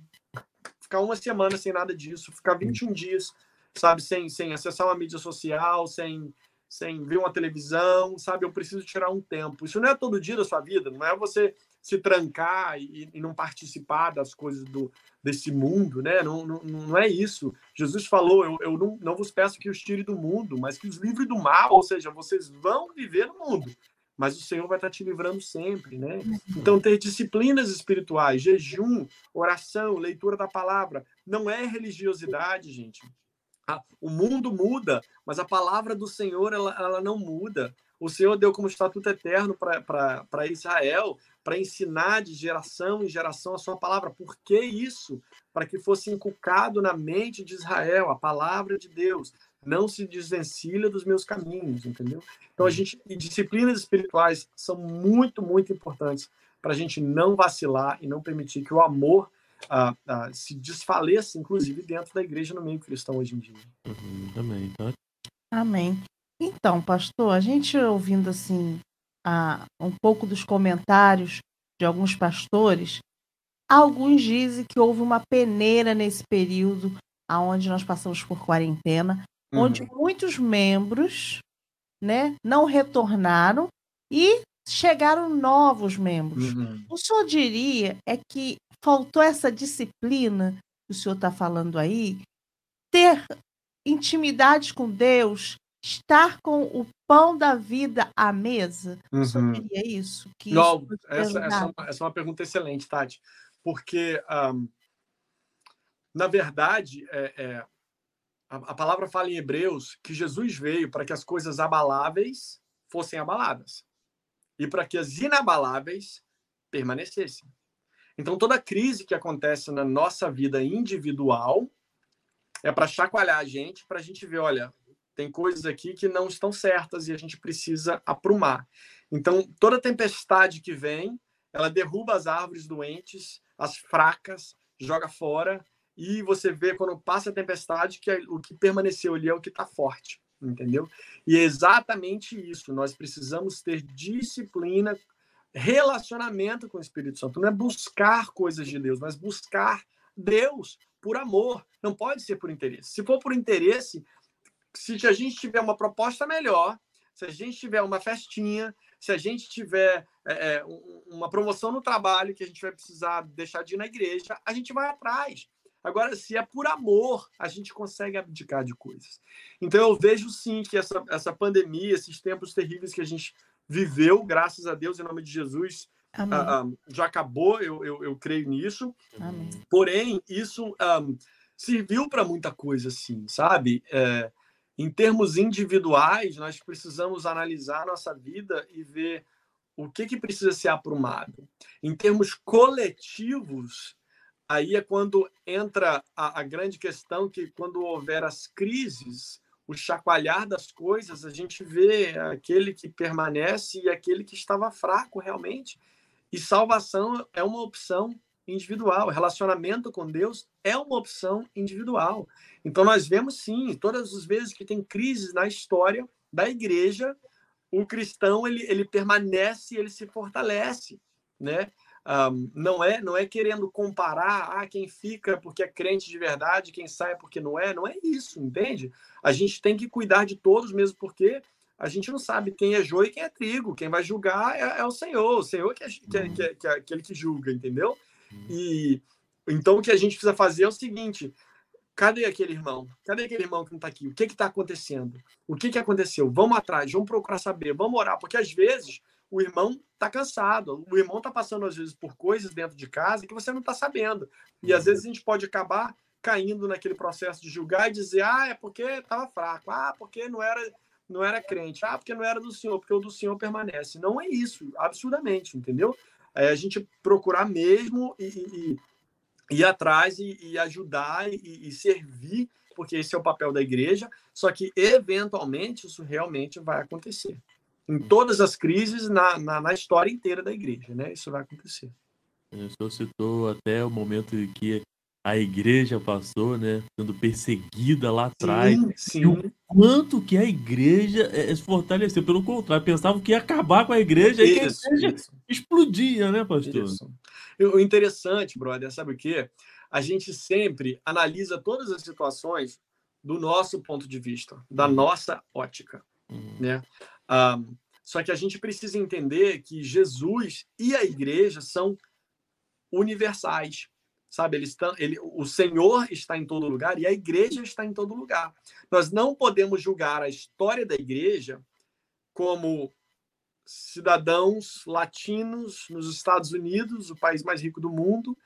ficar uma semana sem nada disso, ficar 21 dias, sabe, sem, sem acessar uma mídia social, sem sem ver uma televisão, sabe? Eu preciso tirar um tempo. Isso não é todo dia da sua vida, não é você se trancar e, e não participar das coisas do, desse mundo, né? Não, não, não é isso. Jesus falou: eu, eu não, não vos peço que os tire do mundo, mas que os livre do mal, ou seja, vocês vão viver no mundo, mas o Senhor vai estar te livrando sempre, né? Então, ter disciplinas espirituais, jejum, oração, leitura da palavra, não é religiosidade, gente o mundo muda, mas a palavra do Senhor ela, ela não muda. O Senhor deu como estatuto eterno para Israel, para ensinar de geração em geração a sua palavra. Por que isso? Para que fosse inculcado na mente de Israel a palavra de Deus. Não se desvencilha dos meus caminhos, entendeu? Então, a gente, e disciplinas espirituais são muito, muito importantes para a gente não vacilar e não permitir que o amor se desfaleça, inclusive, dentro da igreja no meio cristão hoje em dia. Uhum, amém. Tá? Amém. Então, pastor, a gente ouvindo assim a, um pouco dos comentários de alguns pastores, alguns dizem que houve uma peneira nesse período aonde nós passamos por quarentena, uhum. onde muitos membros né, não retornaram e chegaram novos membros. Uhum. O senhor diria é que faltou essa disciplina que o senhor está falando aí, ter intimidade com Deus, estar com o pão da vida à mesa? Uhum. O senhor diria isso? Que Não, isso essa, essa, é uma, essa, é uma, pergunta excelente, Tati, porque, um, na verdade, é, é, a, a palavra fala em Hebreus que Jesus veio para que as coisas abaláveis fossem abaladas e para que as inabaláveis permanecessem. Então, toda crise que acontece na nossa vida individual, é para chacoalhar a gente, para a gente ver, olha, tem coisas aqui que não estão certas e a gente precisa aprumar. Então, toda tempestade que vem, ela derruba as árvores doentes, as fracas, joga fora, e você vê quando passa a tempestade que o que permaneceu ali é o que está forte, entendeu? E é exatamente isso. Nós precisamos ter disciplina, relacionamento com o Espírito Santo. Não é buscar coisas de Deus, mas buscar Deus por amor. Não pode ser por interesse. Se for por interesse, se a gente tiver uma proposta melhor, se a gente tiver uma festinha, se a gente tiver é, é uma promoção no trabalho que a gente vai precisar deixar de ir na igreja, a gente vai atrás. Agora, se é por amor, a gente consegue abdicar de coisas. Então, eu vejo sim que essa, essa pandemia, esses tempos terríveis que a gente viveu, graças a Deus, em nome de Jesus, ah, ah, já acabou, eu, eu, eu creio nisso. Amém. Porém, isso um, ah, serviu para muita coisa, assim, sabe? É, em termos individuais, nós precisamos analisar nossa vida e ver o que, que precisa ser aprumado. Em termos coletivos, aí é quando entra a, a, grande questão que quando houver as crises, o chacoalhar das coisas, a gente vê aquele que permanece e aquele que estava fraco realmente. E salvação é uma opção individual. Relacionamento com Deus é uma opção individual. Então, nós vemos sim, todas as vezes que tem crises na história da igreja, o cristão ele, ele permanece, ele se fortalece, né? Um, não é não é querendo comparar ah, quem fica porque é crente de verdade, quem sai porque não é, não é isso, entende? A gente tem que cuidar de todos mesmo porque a gente não sabe quem é joio e quem é trigo, quem vai julgar é, é o Senhor, o Senhor que é, que, é, que, é, que é aquele que julga, entendeu? E então o que a gente precisa fazer é o seguinte: cadê aquele irmão? Cadê aquele irmão que não está aqui? O que está acontecendo? O que, que aconteceu? Vamos atrás, vamos procurar saber, vamos orar, porque às vezes o irmão está cansado, o irmão está passando às vezes por coisas dentro de casa que você não está sabendo. E às vezes a gente pode acabar caindo naquele processo de julgar e dizer: ah, é porque estava fraco, ah, porque não era não era crente, ah, porque não era do Senhor, porque o do Senhor permanece. Não é isso, absurdamente, entendeu? é a gente procurar mesmo e, e, e ir atrás e, e ajudar e, servir, porque esse é o papel da igreja. Só que, eventualmente, isso realmente vai acontecer. Em todas as crises, na, na, na história inteira da igreja, né? Isso vai acontecer. O senhor citou até o momento em que a igreja passou, né, sendo perseguida lá atrás. Sim, sim. E o quanto que a igreja é, se fortaleceu. Pelo contrário, pensavam que ia acabar com a igreja isso, e a igreja isso. explodia, né, pastor? Isso. O interessante, brother, sabe o quê? A gente sempre analisa todas as situações do nosso ponto de vista, da uhum. nossa ótica, uhum. né? Só que a gente precisa entender que Jesus e a igreja são universais sabe? Ele está, ele, o Senhor está em todo lugar e a igreja está em todo lugar. Nós não podemos julgar a história da igreja como cidadãos latinos nos Estados Unidos, o país mais rico do mundo,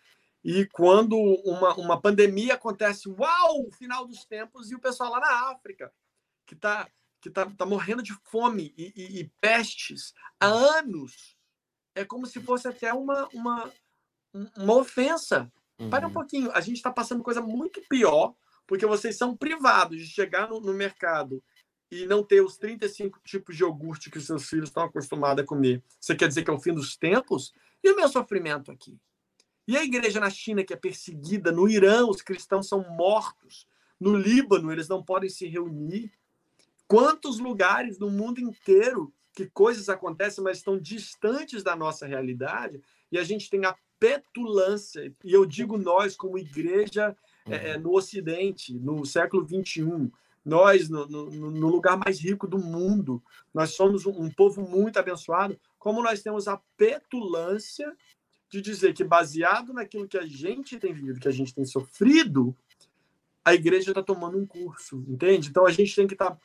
e quando uma, uma pandemia acontece, uau, final dos tempos, e o pessoal lá na África, que está que tá, tá morrendo de fome e, e, e pestes há anos, é como se fosse até uma, uma, uma ofensa Uhum. Para um pouquinho, a gente está passando coisa muito pior, porque vocês são privados de chegar no, no, mercado e não ter os 35 tipos de iogurte que os seus filhos estão acostumados a comer. Você quer dizer que é o fim dos tempos? E o meu sofrimento aqui? E a igreja na China, que é perseguida, no Irã, os cristãos são mortos, no Líbano, eles não podem se reunir. Quantos lugares no mundo inteiro que coisas acontecem, mas estão distantes da nossa realidade, e a gente tem a petulância, e eu digo nós, como igreja é, é, no Ocidente, no século XXI, nós, no, no, no, lugar mais rico do mundo, nós somos um, um povo muito abençoado, como nós temos a petulância de dizer que, baseado naquilo que a gente tem vivido, que a gente tem sofrido, a igreja está tomando um curso, entende? Então a gente tem que estar tá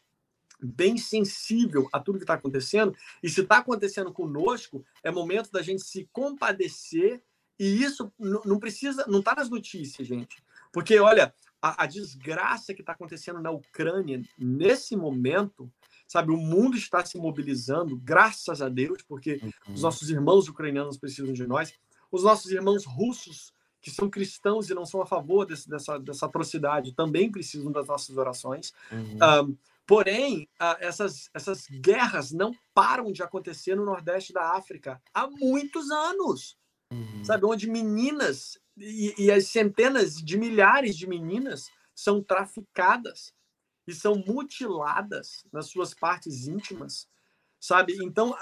bem sensível a tudo que está acontecendo, e se está acontecendo conosco, é momento da gente se compadecer e isso não precisa, não está nas notícias, gente. Porque, olha, a, a desgraça que está acontecendo na Ucrânia nesse momento, sabe, o mundo está se mobilizando, graças a Deus, porque uhum. os nossos irmãos ucranianos precisam de nós, os nossos irmãos russos que são cristãos e não são a favor desse, dessa, dessa atrocidade também precisam das nossas orações. Uhum. Um, porém, essas, essas guerras não param de acontecer no Nordeste da África há muitos anos. Uhum. Sabe, onde meninas e, e as centenas de milhares de meninas são traficadas e são mutiladas nas suas partes íntimas, sabe? Então,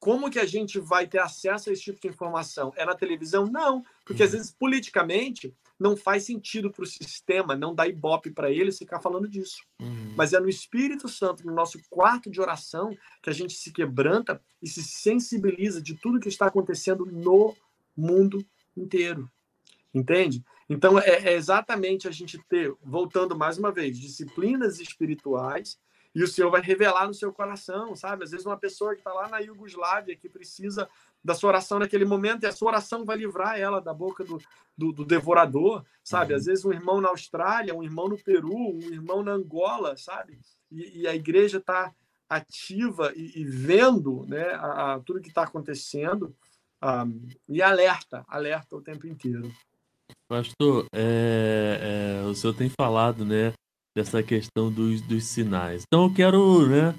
como que a gente vai ter acesso a esse tipo de informação? É na televisão? Não, porque às uhum. vezes politicamente não faz sentido para o sistema, não dá ibope para eles ficar falando disso. Uhum. Mas é no Espírito Santo, no nosso quarto de oração, que a gente se quebranta e se sensibiliza de tudo que está acontecendo no mundo inteiro. Entende? Então, é, é exatamente a gente ter, voltando mais uma vez, disciplinas espirituais e o Senhor vai revelar no seu coração, sabe? Às vezes uma pessoa que está lá na Iugoslávia, que precisa da sua oração naquele momento, e a sua oração vai livrar ela da boca do, do, do devorador, sabe? Às uhum. vezes um irmão na Austrália, um irmão no Peru, um irmão na Angola, sabe? E, e a igreja está ativa e, e, vendo né, a, a tudo que está acontecendo um, e alerta, alerta o tempo inteiro. Pastor, é, é, o senhor tem falado, né, dessa questão dos, dos sinais. Então eu quero, né,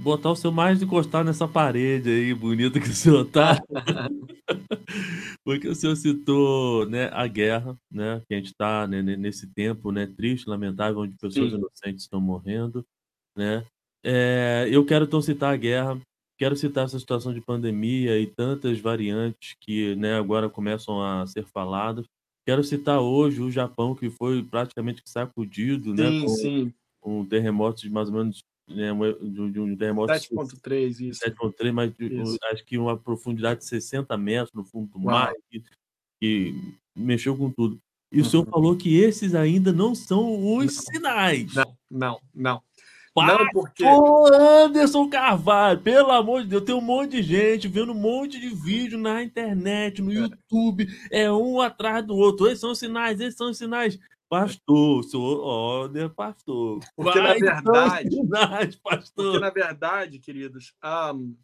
botar o seu mais encostar nessa parede aí, bonita que o senhor tá. Porque o senhor citou, né, a guerra, né, que a gente está né, nesse tempo, né, triste, lamentável, onde pessoas Sim. inocentes estão morrendo, né. É, eu quero então citar a guerra, quero citar essa situação de pandemia e tantas variantes que, né, agora começam a ser faladas. Quero citar hoje o Japão, que foi praticamente sacudido, né? Sim, com sim. um terremoto de mais ou menos né, de, de um terremoto 7.3, isso. 7.3, mas isso. acho que uma profundidade de 60 metros no fundo do mar, que, que, mexeu com tudo. E uhum. o senhor falou que esses ainda não são os não. sinais. Não, não, não. Não, porque. Anderson Carvalho, pelo amor de Deus, tem um monte de gente vendo um monte de vídeo na internet, no é. YouTube, é um atrás do outro. Esses são os sinais, esses são os sinais. Pastor, sou order, pastor. Porque Vai, na verdade, sinais, pastor. Porque na verdade, queridos, um,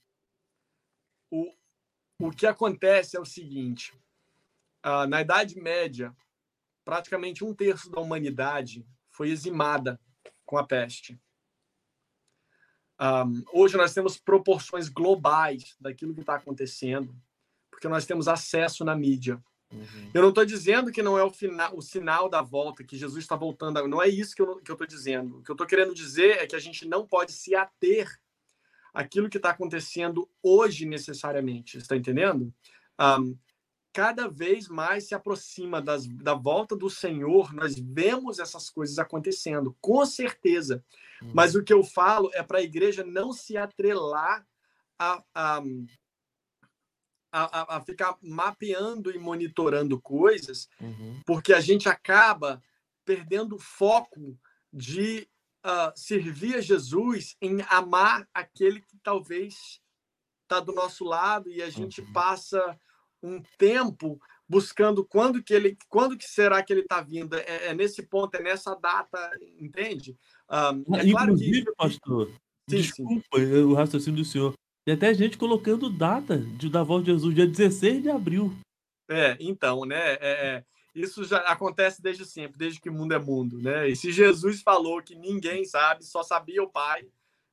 o, o que acontece é o seguinte: uh, na Idade Média, praticamente um terço da humanidade foi eximada com a peste. Um, hoje nós temos proporções globais daquilo que está acontecendo, porque nós temos acesso na mídia. Uhum. Eu não estou dizendo que não é o, final, o sinal da volta, que Jesus está voltando. Não é isso que eu estou dizendo. O que eu estou querendo dizer é que a gente não pode se ater àquilo que está acontecendo hoje necessariamente. Está entendendo? Um, cada vez mais se aproxima das, da volta do Senhor, nós vemos essas coisas acontecendo, com certeza. Uhum. Mas o que eu falo é para a igreja não se atrelar a, a, a, a, ficar mapeando e monitorando coisas, uhum. porque a gente acaba perdendo o foco de uh, servir a Jesus em amar aquele que talvez está do nosso lado e a gente uhum. passa um tempo buscando quando que ele, quando que será que ele está vindo? É, é, nesse ponto, é nessa data, entende? Um, é Inclusive, que... pastor, sim, desculpa sim. o raciocínio do senhor. Tem até gente colocando data de, da volta de Jesus, dia 16 de abril. É, então, né? É, é, isso já acontece desde sempre, desde que o mundo é mundo, né? E se Jesus falou que ninguém sabe, só sabia o Pai,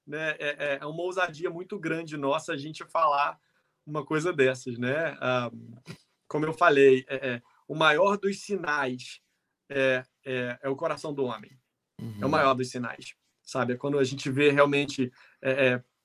né? É, é, é uma ousadia muito grande nossa a gente falar uma coisa dessas, né? Ah, como eu falei, é, é, o maior dos sinais é, é, o coração do homem. Uhum. É o uhum. maior dos sinais, sabe? É quando a gente vê realmente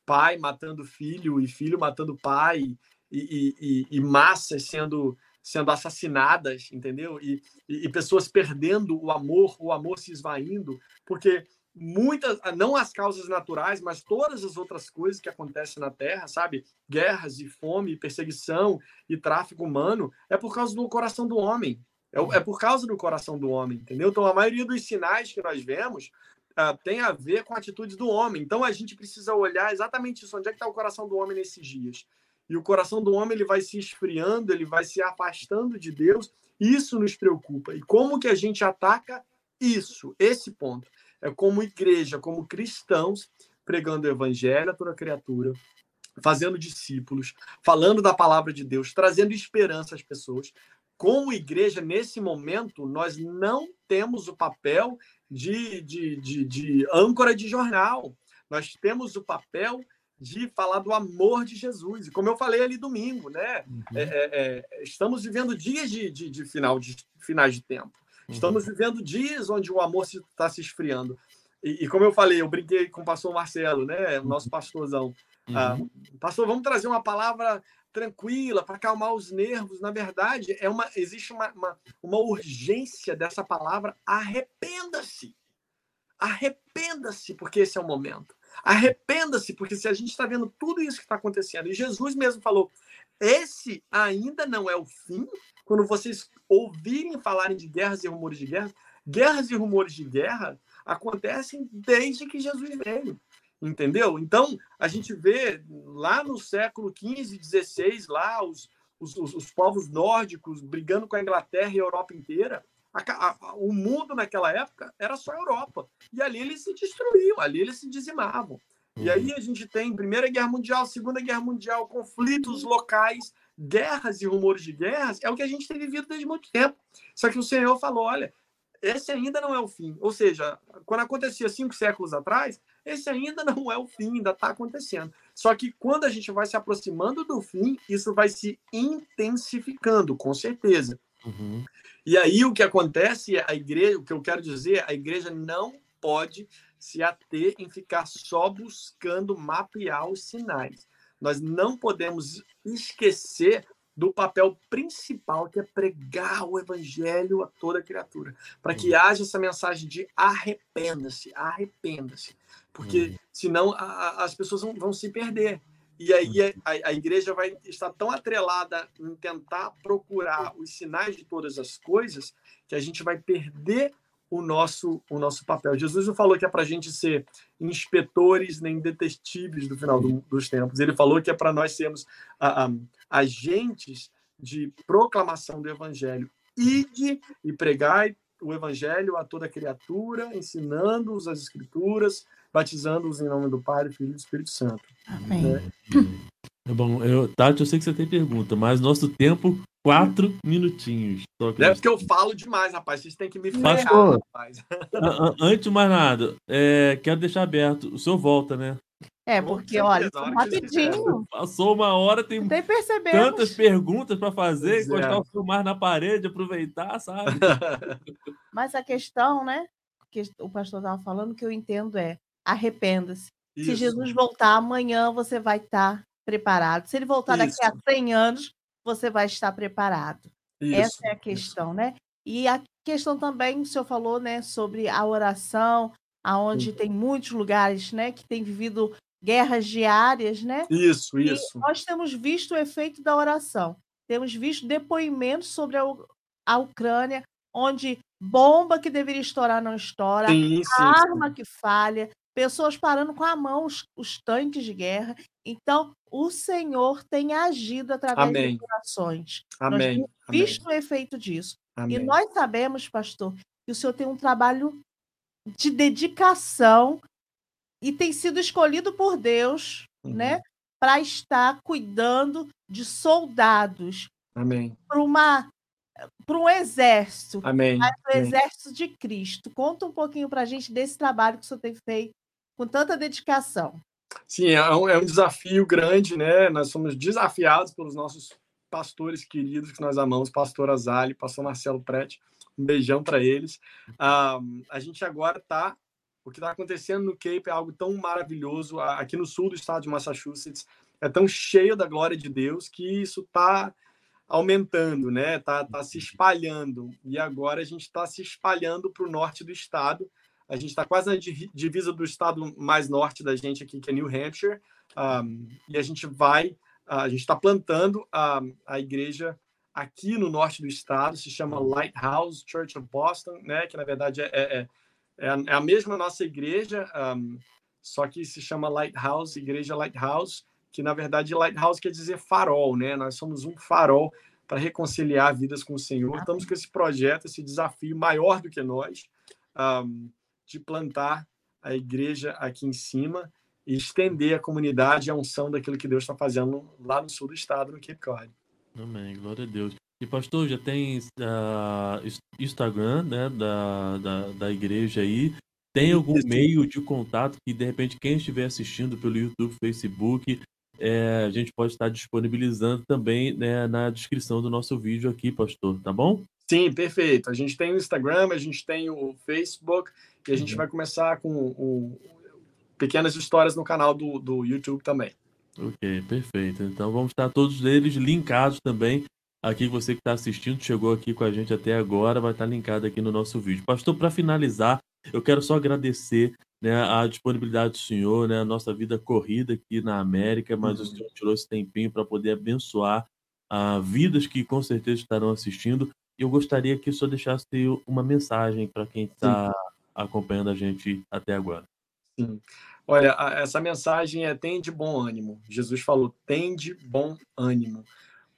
pai matando filho e filho matando pai e, e, e, massas sendo sendo assassinadas, entendeu? E, e, pessoas perdendo o amor, o amor se esvaindo, porque muitas, ah, não as causas naturais, mas todas as outras coisas que acontecem na Terra, sabe? Guerras e fome, perseguição e tráfico humano, é por causa do coração do homem. É, é por causa do coração do homem, entendeu? Então, a maioria dos sinais que nós vemos uh, tem a ver com a atitude do homem. Então, a gente precisa olhar exatamente isso. Onde é que está o coração do homem nesses dias? E o coração do homem ele vai se esfriando, ele vai se afastando de Deus. Isso nos preocupa. E como que a gente ataca isso? Esse ponto é como igreja, como cristãos, pregando o evangelho a toda criatura, fazendo discípulos, falando da palavra de Deus, trazendo esperança às pessoas, como igreja, nesse momento, nós não temos o papel de, de, de, de âncora de jornal. Nós temos o papel de falar do amor de Jesus. E como eu falei ali domingo, né? Uhum. É, é, é, estamos vivendo dias de, de, de, final de finais de tempo. Uhum. Estamos vivendo dias onde o amor está se, se esfriando. E, e, como eu falei, eu brinquei com o pastor Marcelo, né? O nosso pastorzão. Ah, uhum. Ah, pastor, vamos trazer uma palavra tranquila para acalmar os nervos. Na verdade, é uma existe uma, uma, uma urgência dessa palavra. Arrependa-se. Arrependa-se, porque esse é o momento. Arrependa-se, porque se a gente está vendo tudo isso que está acontecendo, e Jesus mesmo falou: esse ainda não é o fim. Quando vocês ouvirem falarem de guerras e rumores de guerra, guerras e rumores de guerra acontecem desde que Jesus veio. Entendeu? Então, a gente vê lá no século XV, XVI, lá os, os, os povos nórdicos brigando com a Inglaterra e a Europa inteira. A, a, o mundo naquela época era só a Europa. E ali eles se destruíam, ali eles se dizimavam. E aí a gente tem Primeira Guerra Mundial, Segunda Guerra Mundial, conflitos locais, guerras e rumores de guerras, é o que a gente tem vivido desde muito tempo. Só que o Senhor falou: olha, esse ainda não é o fim. Ou seja, quando acontecia cinco séculos atrás, esse ainda não é o fim, ainda está acontecendo. Só que quando a gente vai se aproximando do fim, isso vai se intensificando, com certeza. Uhum. E aí o que acontece, a igreja, o que eu quero dizer, a igreja não pode se ater em ficar só buscando mapear os sinais. Nós não podemos esquecer do papel principal que é pregar o evangelho a toda criatura, para que uhum. haja essa mensagem de arrependa-se, arrependa-se, porque uhum. senão a, a, as pessoas vão, vão, se perder. E aí uhum. a, a, igreja vai estar tão atrelada em tentar procurar os sinais de todas as coisas que a gente vai perder o nosso, o nosso papel. Jesus não falou que é para a gente ser inspetores nem detetives do final do, dos tempos. Ele falou que é para nós sermos a, a, agentes de proclamação do evangelho. Ide e pregai o evangelho a toda criatura, ensinando-os as escrituras, batizando-os em nome do Pai, do Filho e do Espírito Santo. Amém. É. É bom, eu, Tati, eu sei que você tem pergunta, mas nosso tempo, quatro minutinhos. É porque eu falo demais, rapaz. Vocês têm que me ferrar, rapaz. Antes de mais nada, é, quero deixar aberto. O senhor volta, né? É, porque, olha, rapidinho. Passou uma hora, tem tantas perguntas para fazer, pois encostar é. o filmar na parede, aproveitar, sabe? Mas a questão, né, que o pastor estava falando, que eu entendo é, arrependa-se. Se Jesus voltar amanhã, você vai estar preparado. Se ele voltar Isso. daqui a 100 anos, você vai estar preparado. Isso. Essa é a questão, Isso. né? E a questão também, o senhor falou, né, sobre a oração, aonde tem muitos lugares, né, que tem vivido guerras diárias, né? Isso, e isso. Nós temos visto o efeito da oração. Temos visto depoimentos sobre a, a Ucrânia, onde bomba que deveria estourar não estoura, sim, sim, arma sim. que falha, pessoas parando com a mão os, os, tanques de guerra. Então, o Senhor tem agido através Amém. de orações. Amém. Nós temos visto Amém. o efeito disso. Amém. E nós sabemos, pastor, que o Senhor tem um trabalho de dedicação e tem sido escolhido por Deus, né, uhum. né, para estar cuidando de soldados. Amém. Para uma para um exército, Amém. o exército de Cristo. Conta um pouquinho para a gente desse trabalho que o senhor tem feito com tanta dedicação. Sim, é um, é um desafio grande, né? Nós somos desafiados pelos nossos pastores queridos que nós amamos, pastor Azali, pastor Marcelo Prete. Um beijão para eles. Um, a gente agora está. O que está acontecendo no Cape é algo tão maravilhoso. Aqui no sul do estado de Massachusetts é tão cheio da glória de Deus que isso está aumentando, né? Tá, tá se espalhando. E agora a gente está se espalhando para o norte do estado. A gente está quase na divisa do estado mais norte da gente aqui, que é New Hampshire. Um, e a gente vai, a gente está plantando a, a igreja aqui no norte do estado, se chama Lighthouse Church of Boston, né? Que na verdade é, é, é, é a mesma nossa igreja, um, só que se chama Lighthouse, Igreja Lighthouse, que na verdade Lighthouse quer dizer farol, né? Nós somos um farol para reconciliar vidas com o Senhor. Estamos com esse projeto, esse desafio maior do que nós. Um, de plantar a igreja aqui em cima e estender a comunidade e a unção daquilo que Deus está fazendo lá no sul do estado, no Cape Cod. Amém, glória a Deus. E pastor, já tem uh, Instagram, né, da, da, da igreja aí. Tem algum meio de contato que, de repente, quem estiver assistindo pelo YouTube, Facebook, é, a gente pode estar disponibilizando também né, na descrição do nosso vídeo aqui, pastor, tá bom? Sim, perfeito. A gente tem o Instagram, a gente tem o Facebook e a gente uhum. vai começar com o, pequenas histórias no canal do, do YouTube também. Ok, perfeito. Então vamos estar todos eles linkados também. Aqui você que está assistindo, chegou aqui com a gente até agora, vai estar linkado aqui no nosso vídeo. Pastor, para finalizar, eu quero só agradecer né, a disponibilidade do senhor, né, a nossa vida corrida aqui na América, mas uhum. o senhor tirou esse tempinho para poder abençoar uh, vidas que com certeza estarão assistindo. Eu gostaria que o senhor deixasse uma mensagem para quem está acompanhando a gente até agora. Sim. Olha, essa mensagem é tem de bom ânimo. Jesus falou, tem de bom ânimo.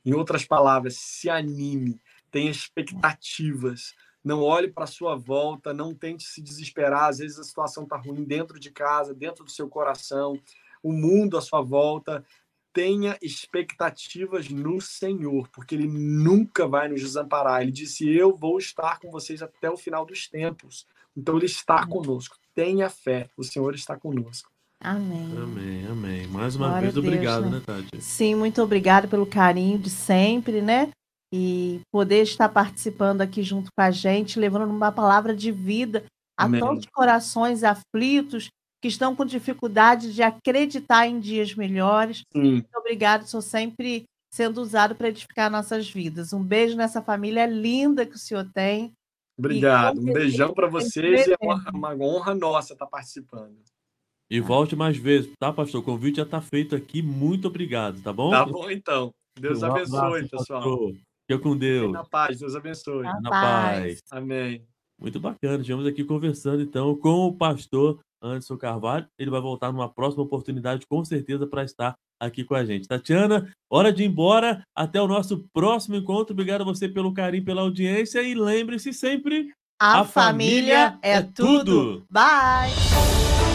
Em outras palavras, se anime, tenha expectativas, não olhe para a sua volta, não tente se desesperar. Às vezes a situação está ruim dentro de casa, dentro do seu coração, o mundo à sua volta. Tenha expectativas no Senhor, porque Ele nunca vai nos desamparar. Ele disse: Eu vou estar com vocês até o final dos tempos. Então Ele está conosco. Tenha fé, o Senhor está conosco. Amém. Amém, amém. Mais uma Glória vez, Deus, obrigado, né? né, Tati? Sim, muito obrigado pelo carinho de sempre, né? e poder estar participando aqui junto com a gente, levando uma palavra de vida a Amém. todos os corações aflitos que estão com dificuldade de acreditar em dias melhores. Sim. Muito obrigado, sou sempre sendo usado para edificar nossas vidas. Um beijo nessa família linda que o senhor tem. Obrigado, um beijão para vocês e é uma, uma honra nossa estar participando. E volte mais vezes, tá, pastor? O convite já está feito aqui. Muito obrigado, tá bom? Tá bom, então. Deus um abençoe, pessoal. Pastor. Fica com Deus. Na paz, Deus abençoe. Na, Na paz. paz. Amém. Muito bacana. Estivemos aqui conversando então com o pastor Anderson Carvalho. Ele vai voltar numa próxima oportunidade, com certeza, para estar aqui com a gente. Tatiana, hora de ir embora. Até o nosso próximo encontro. Obrigado a você pelo carinho, pela audiência. E lembre-se sempre: a, a família, família, é, é tudo. tudo. Bye.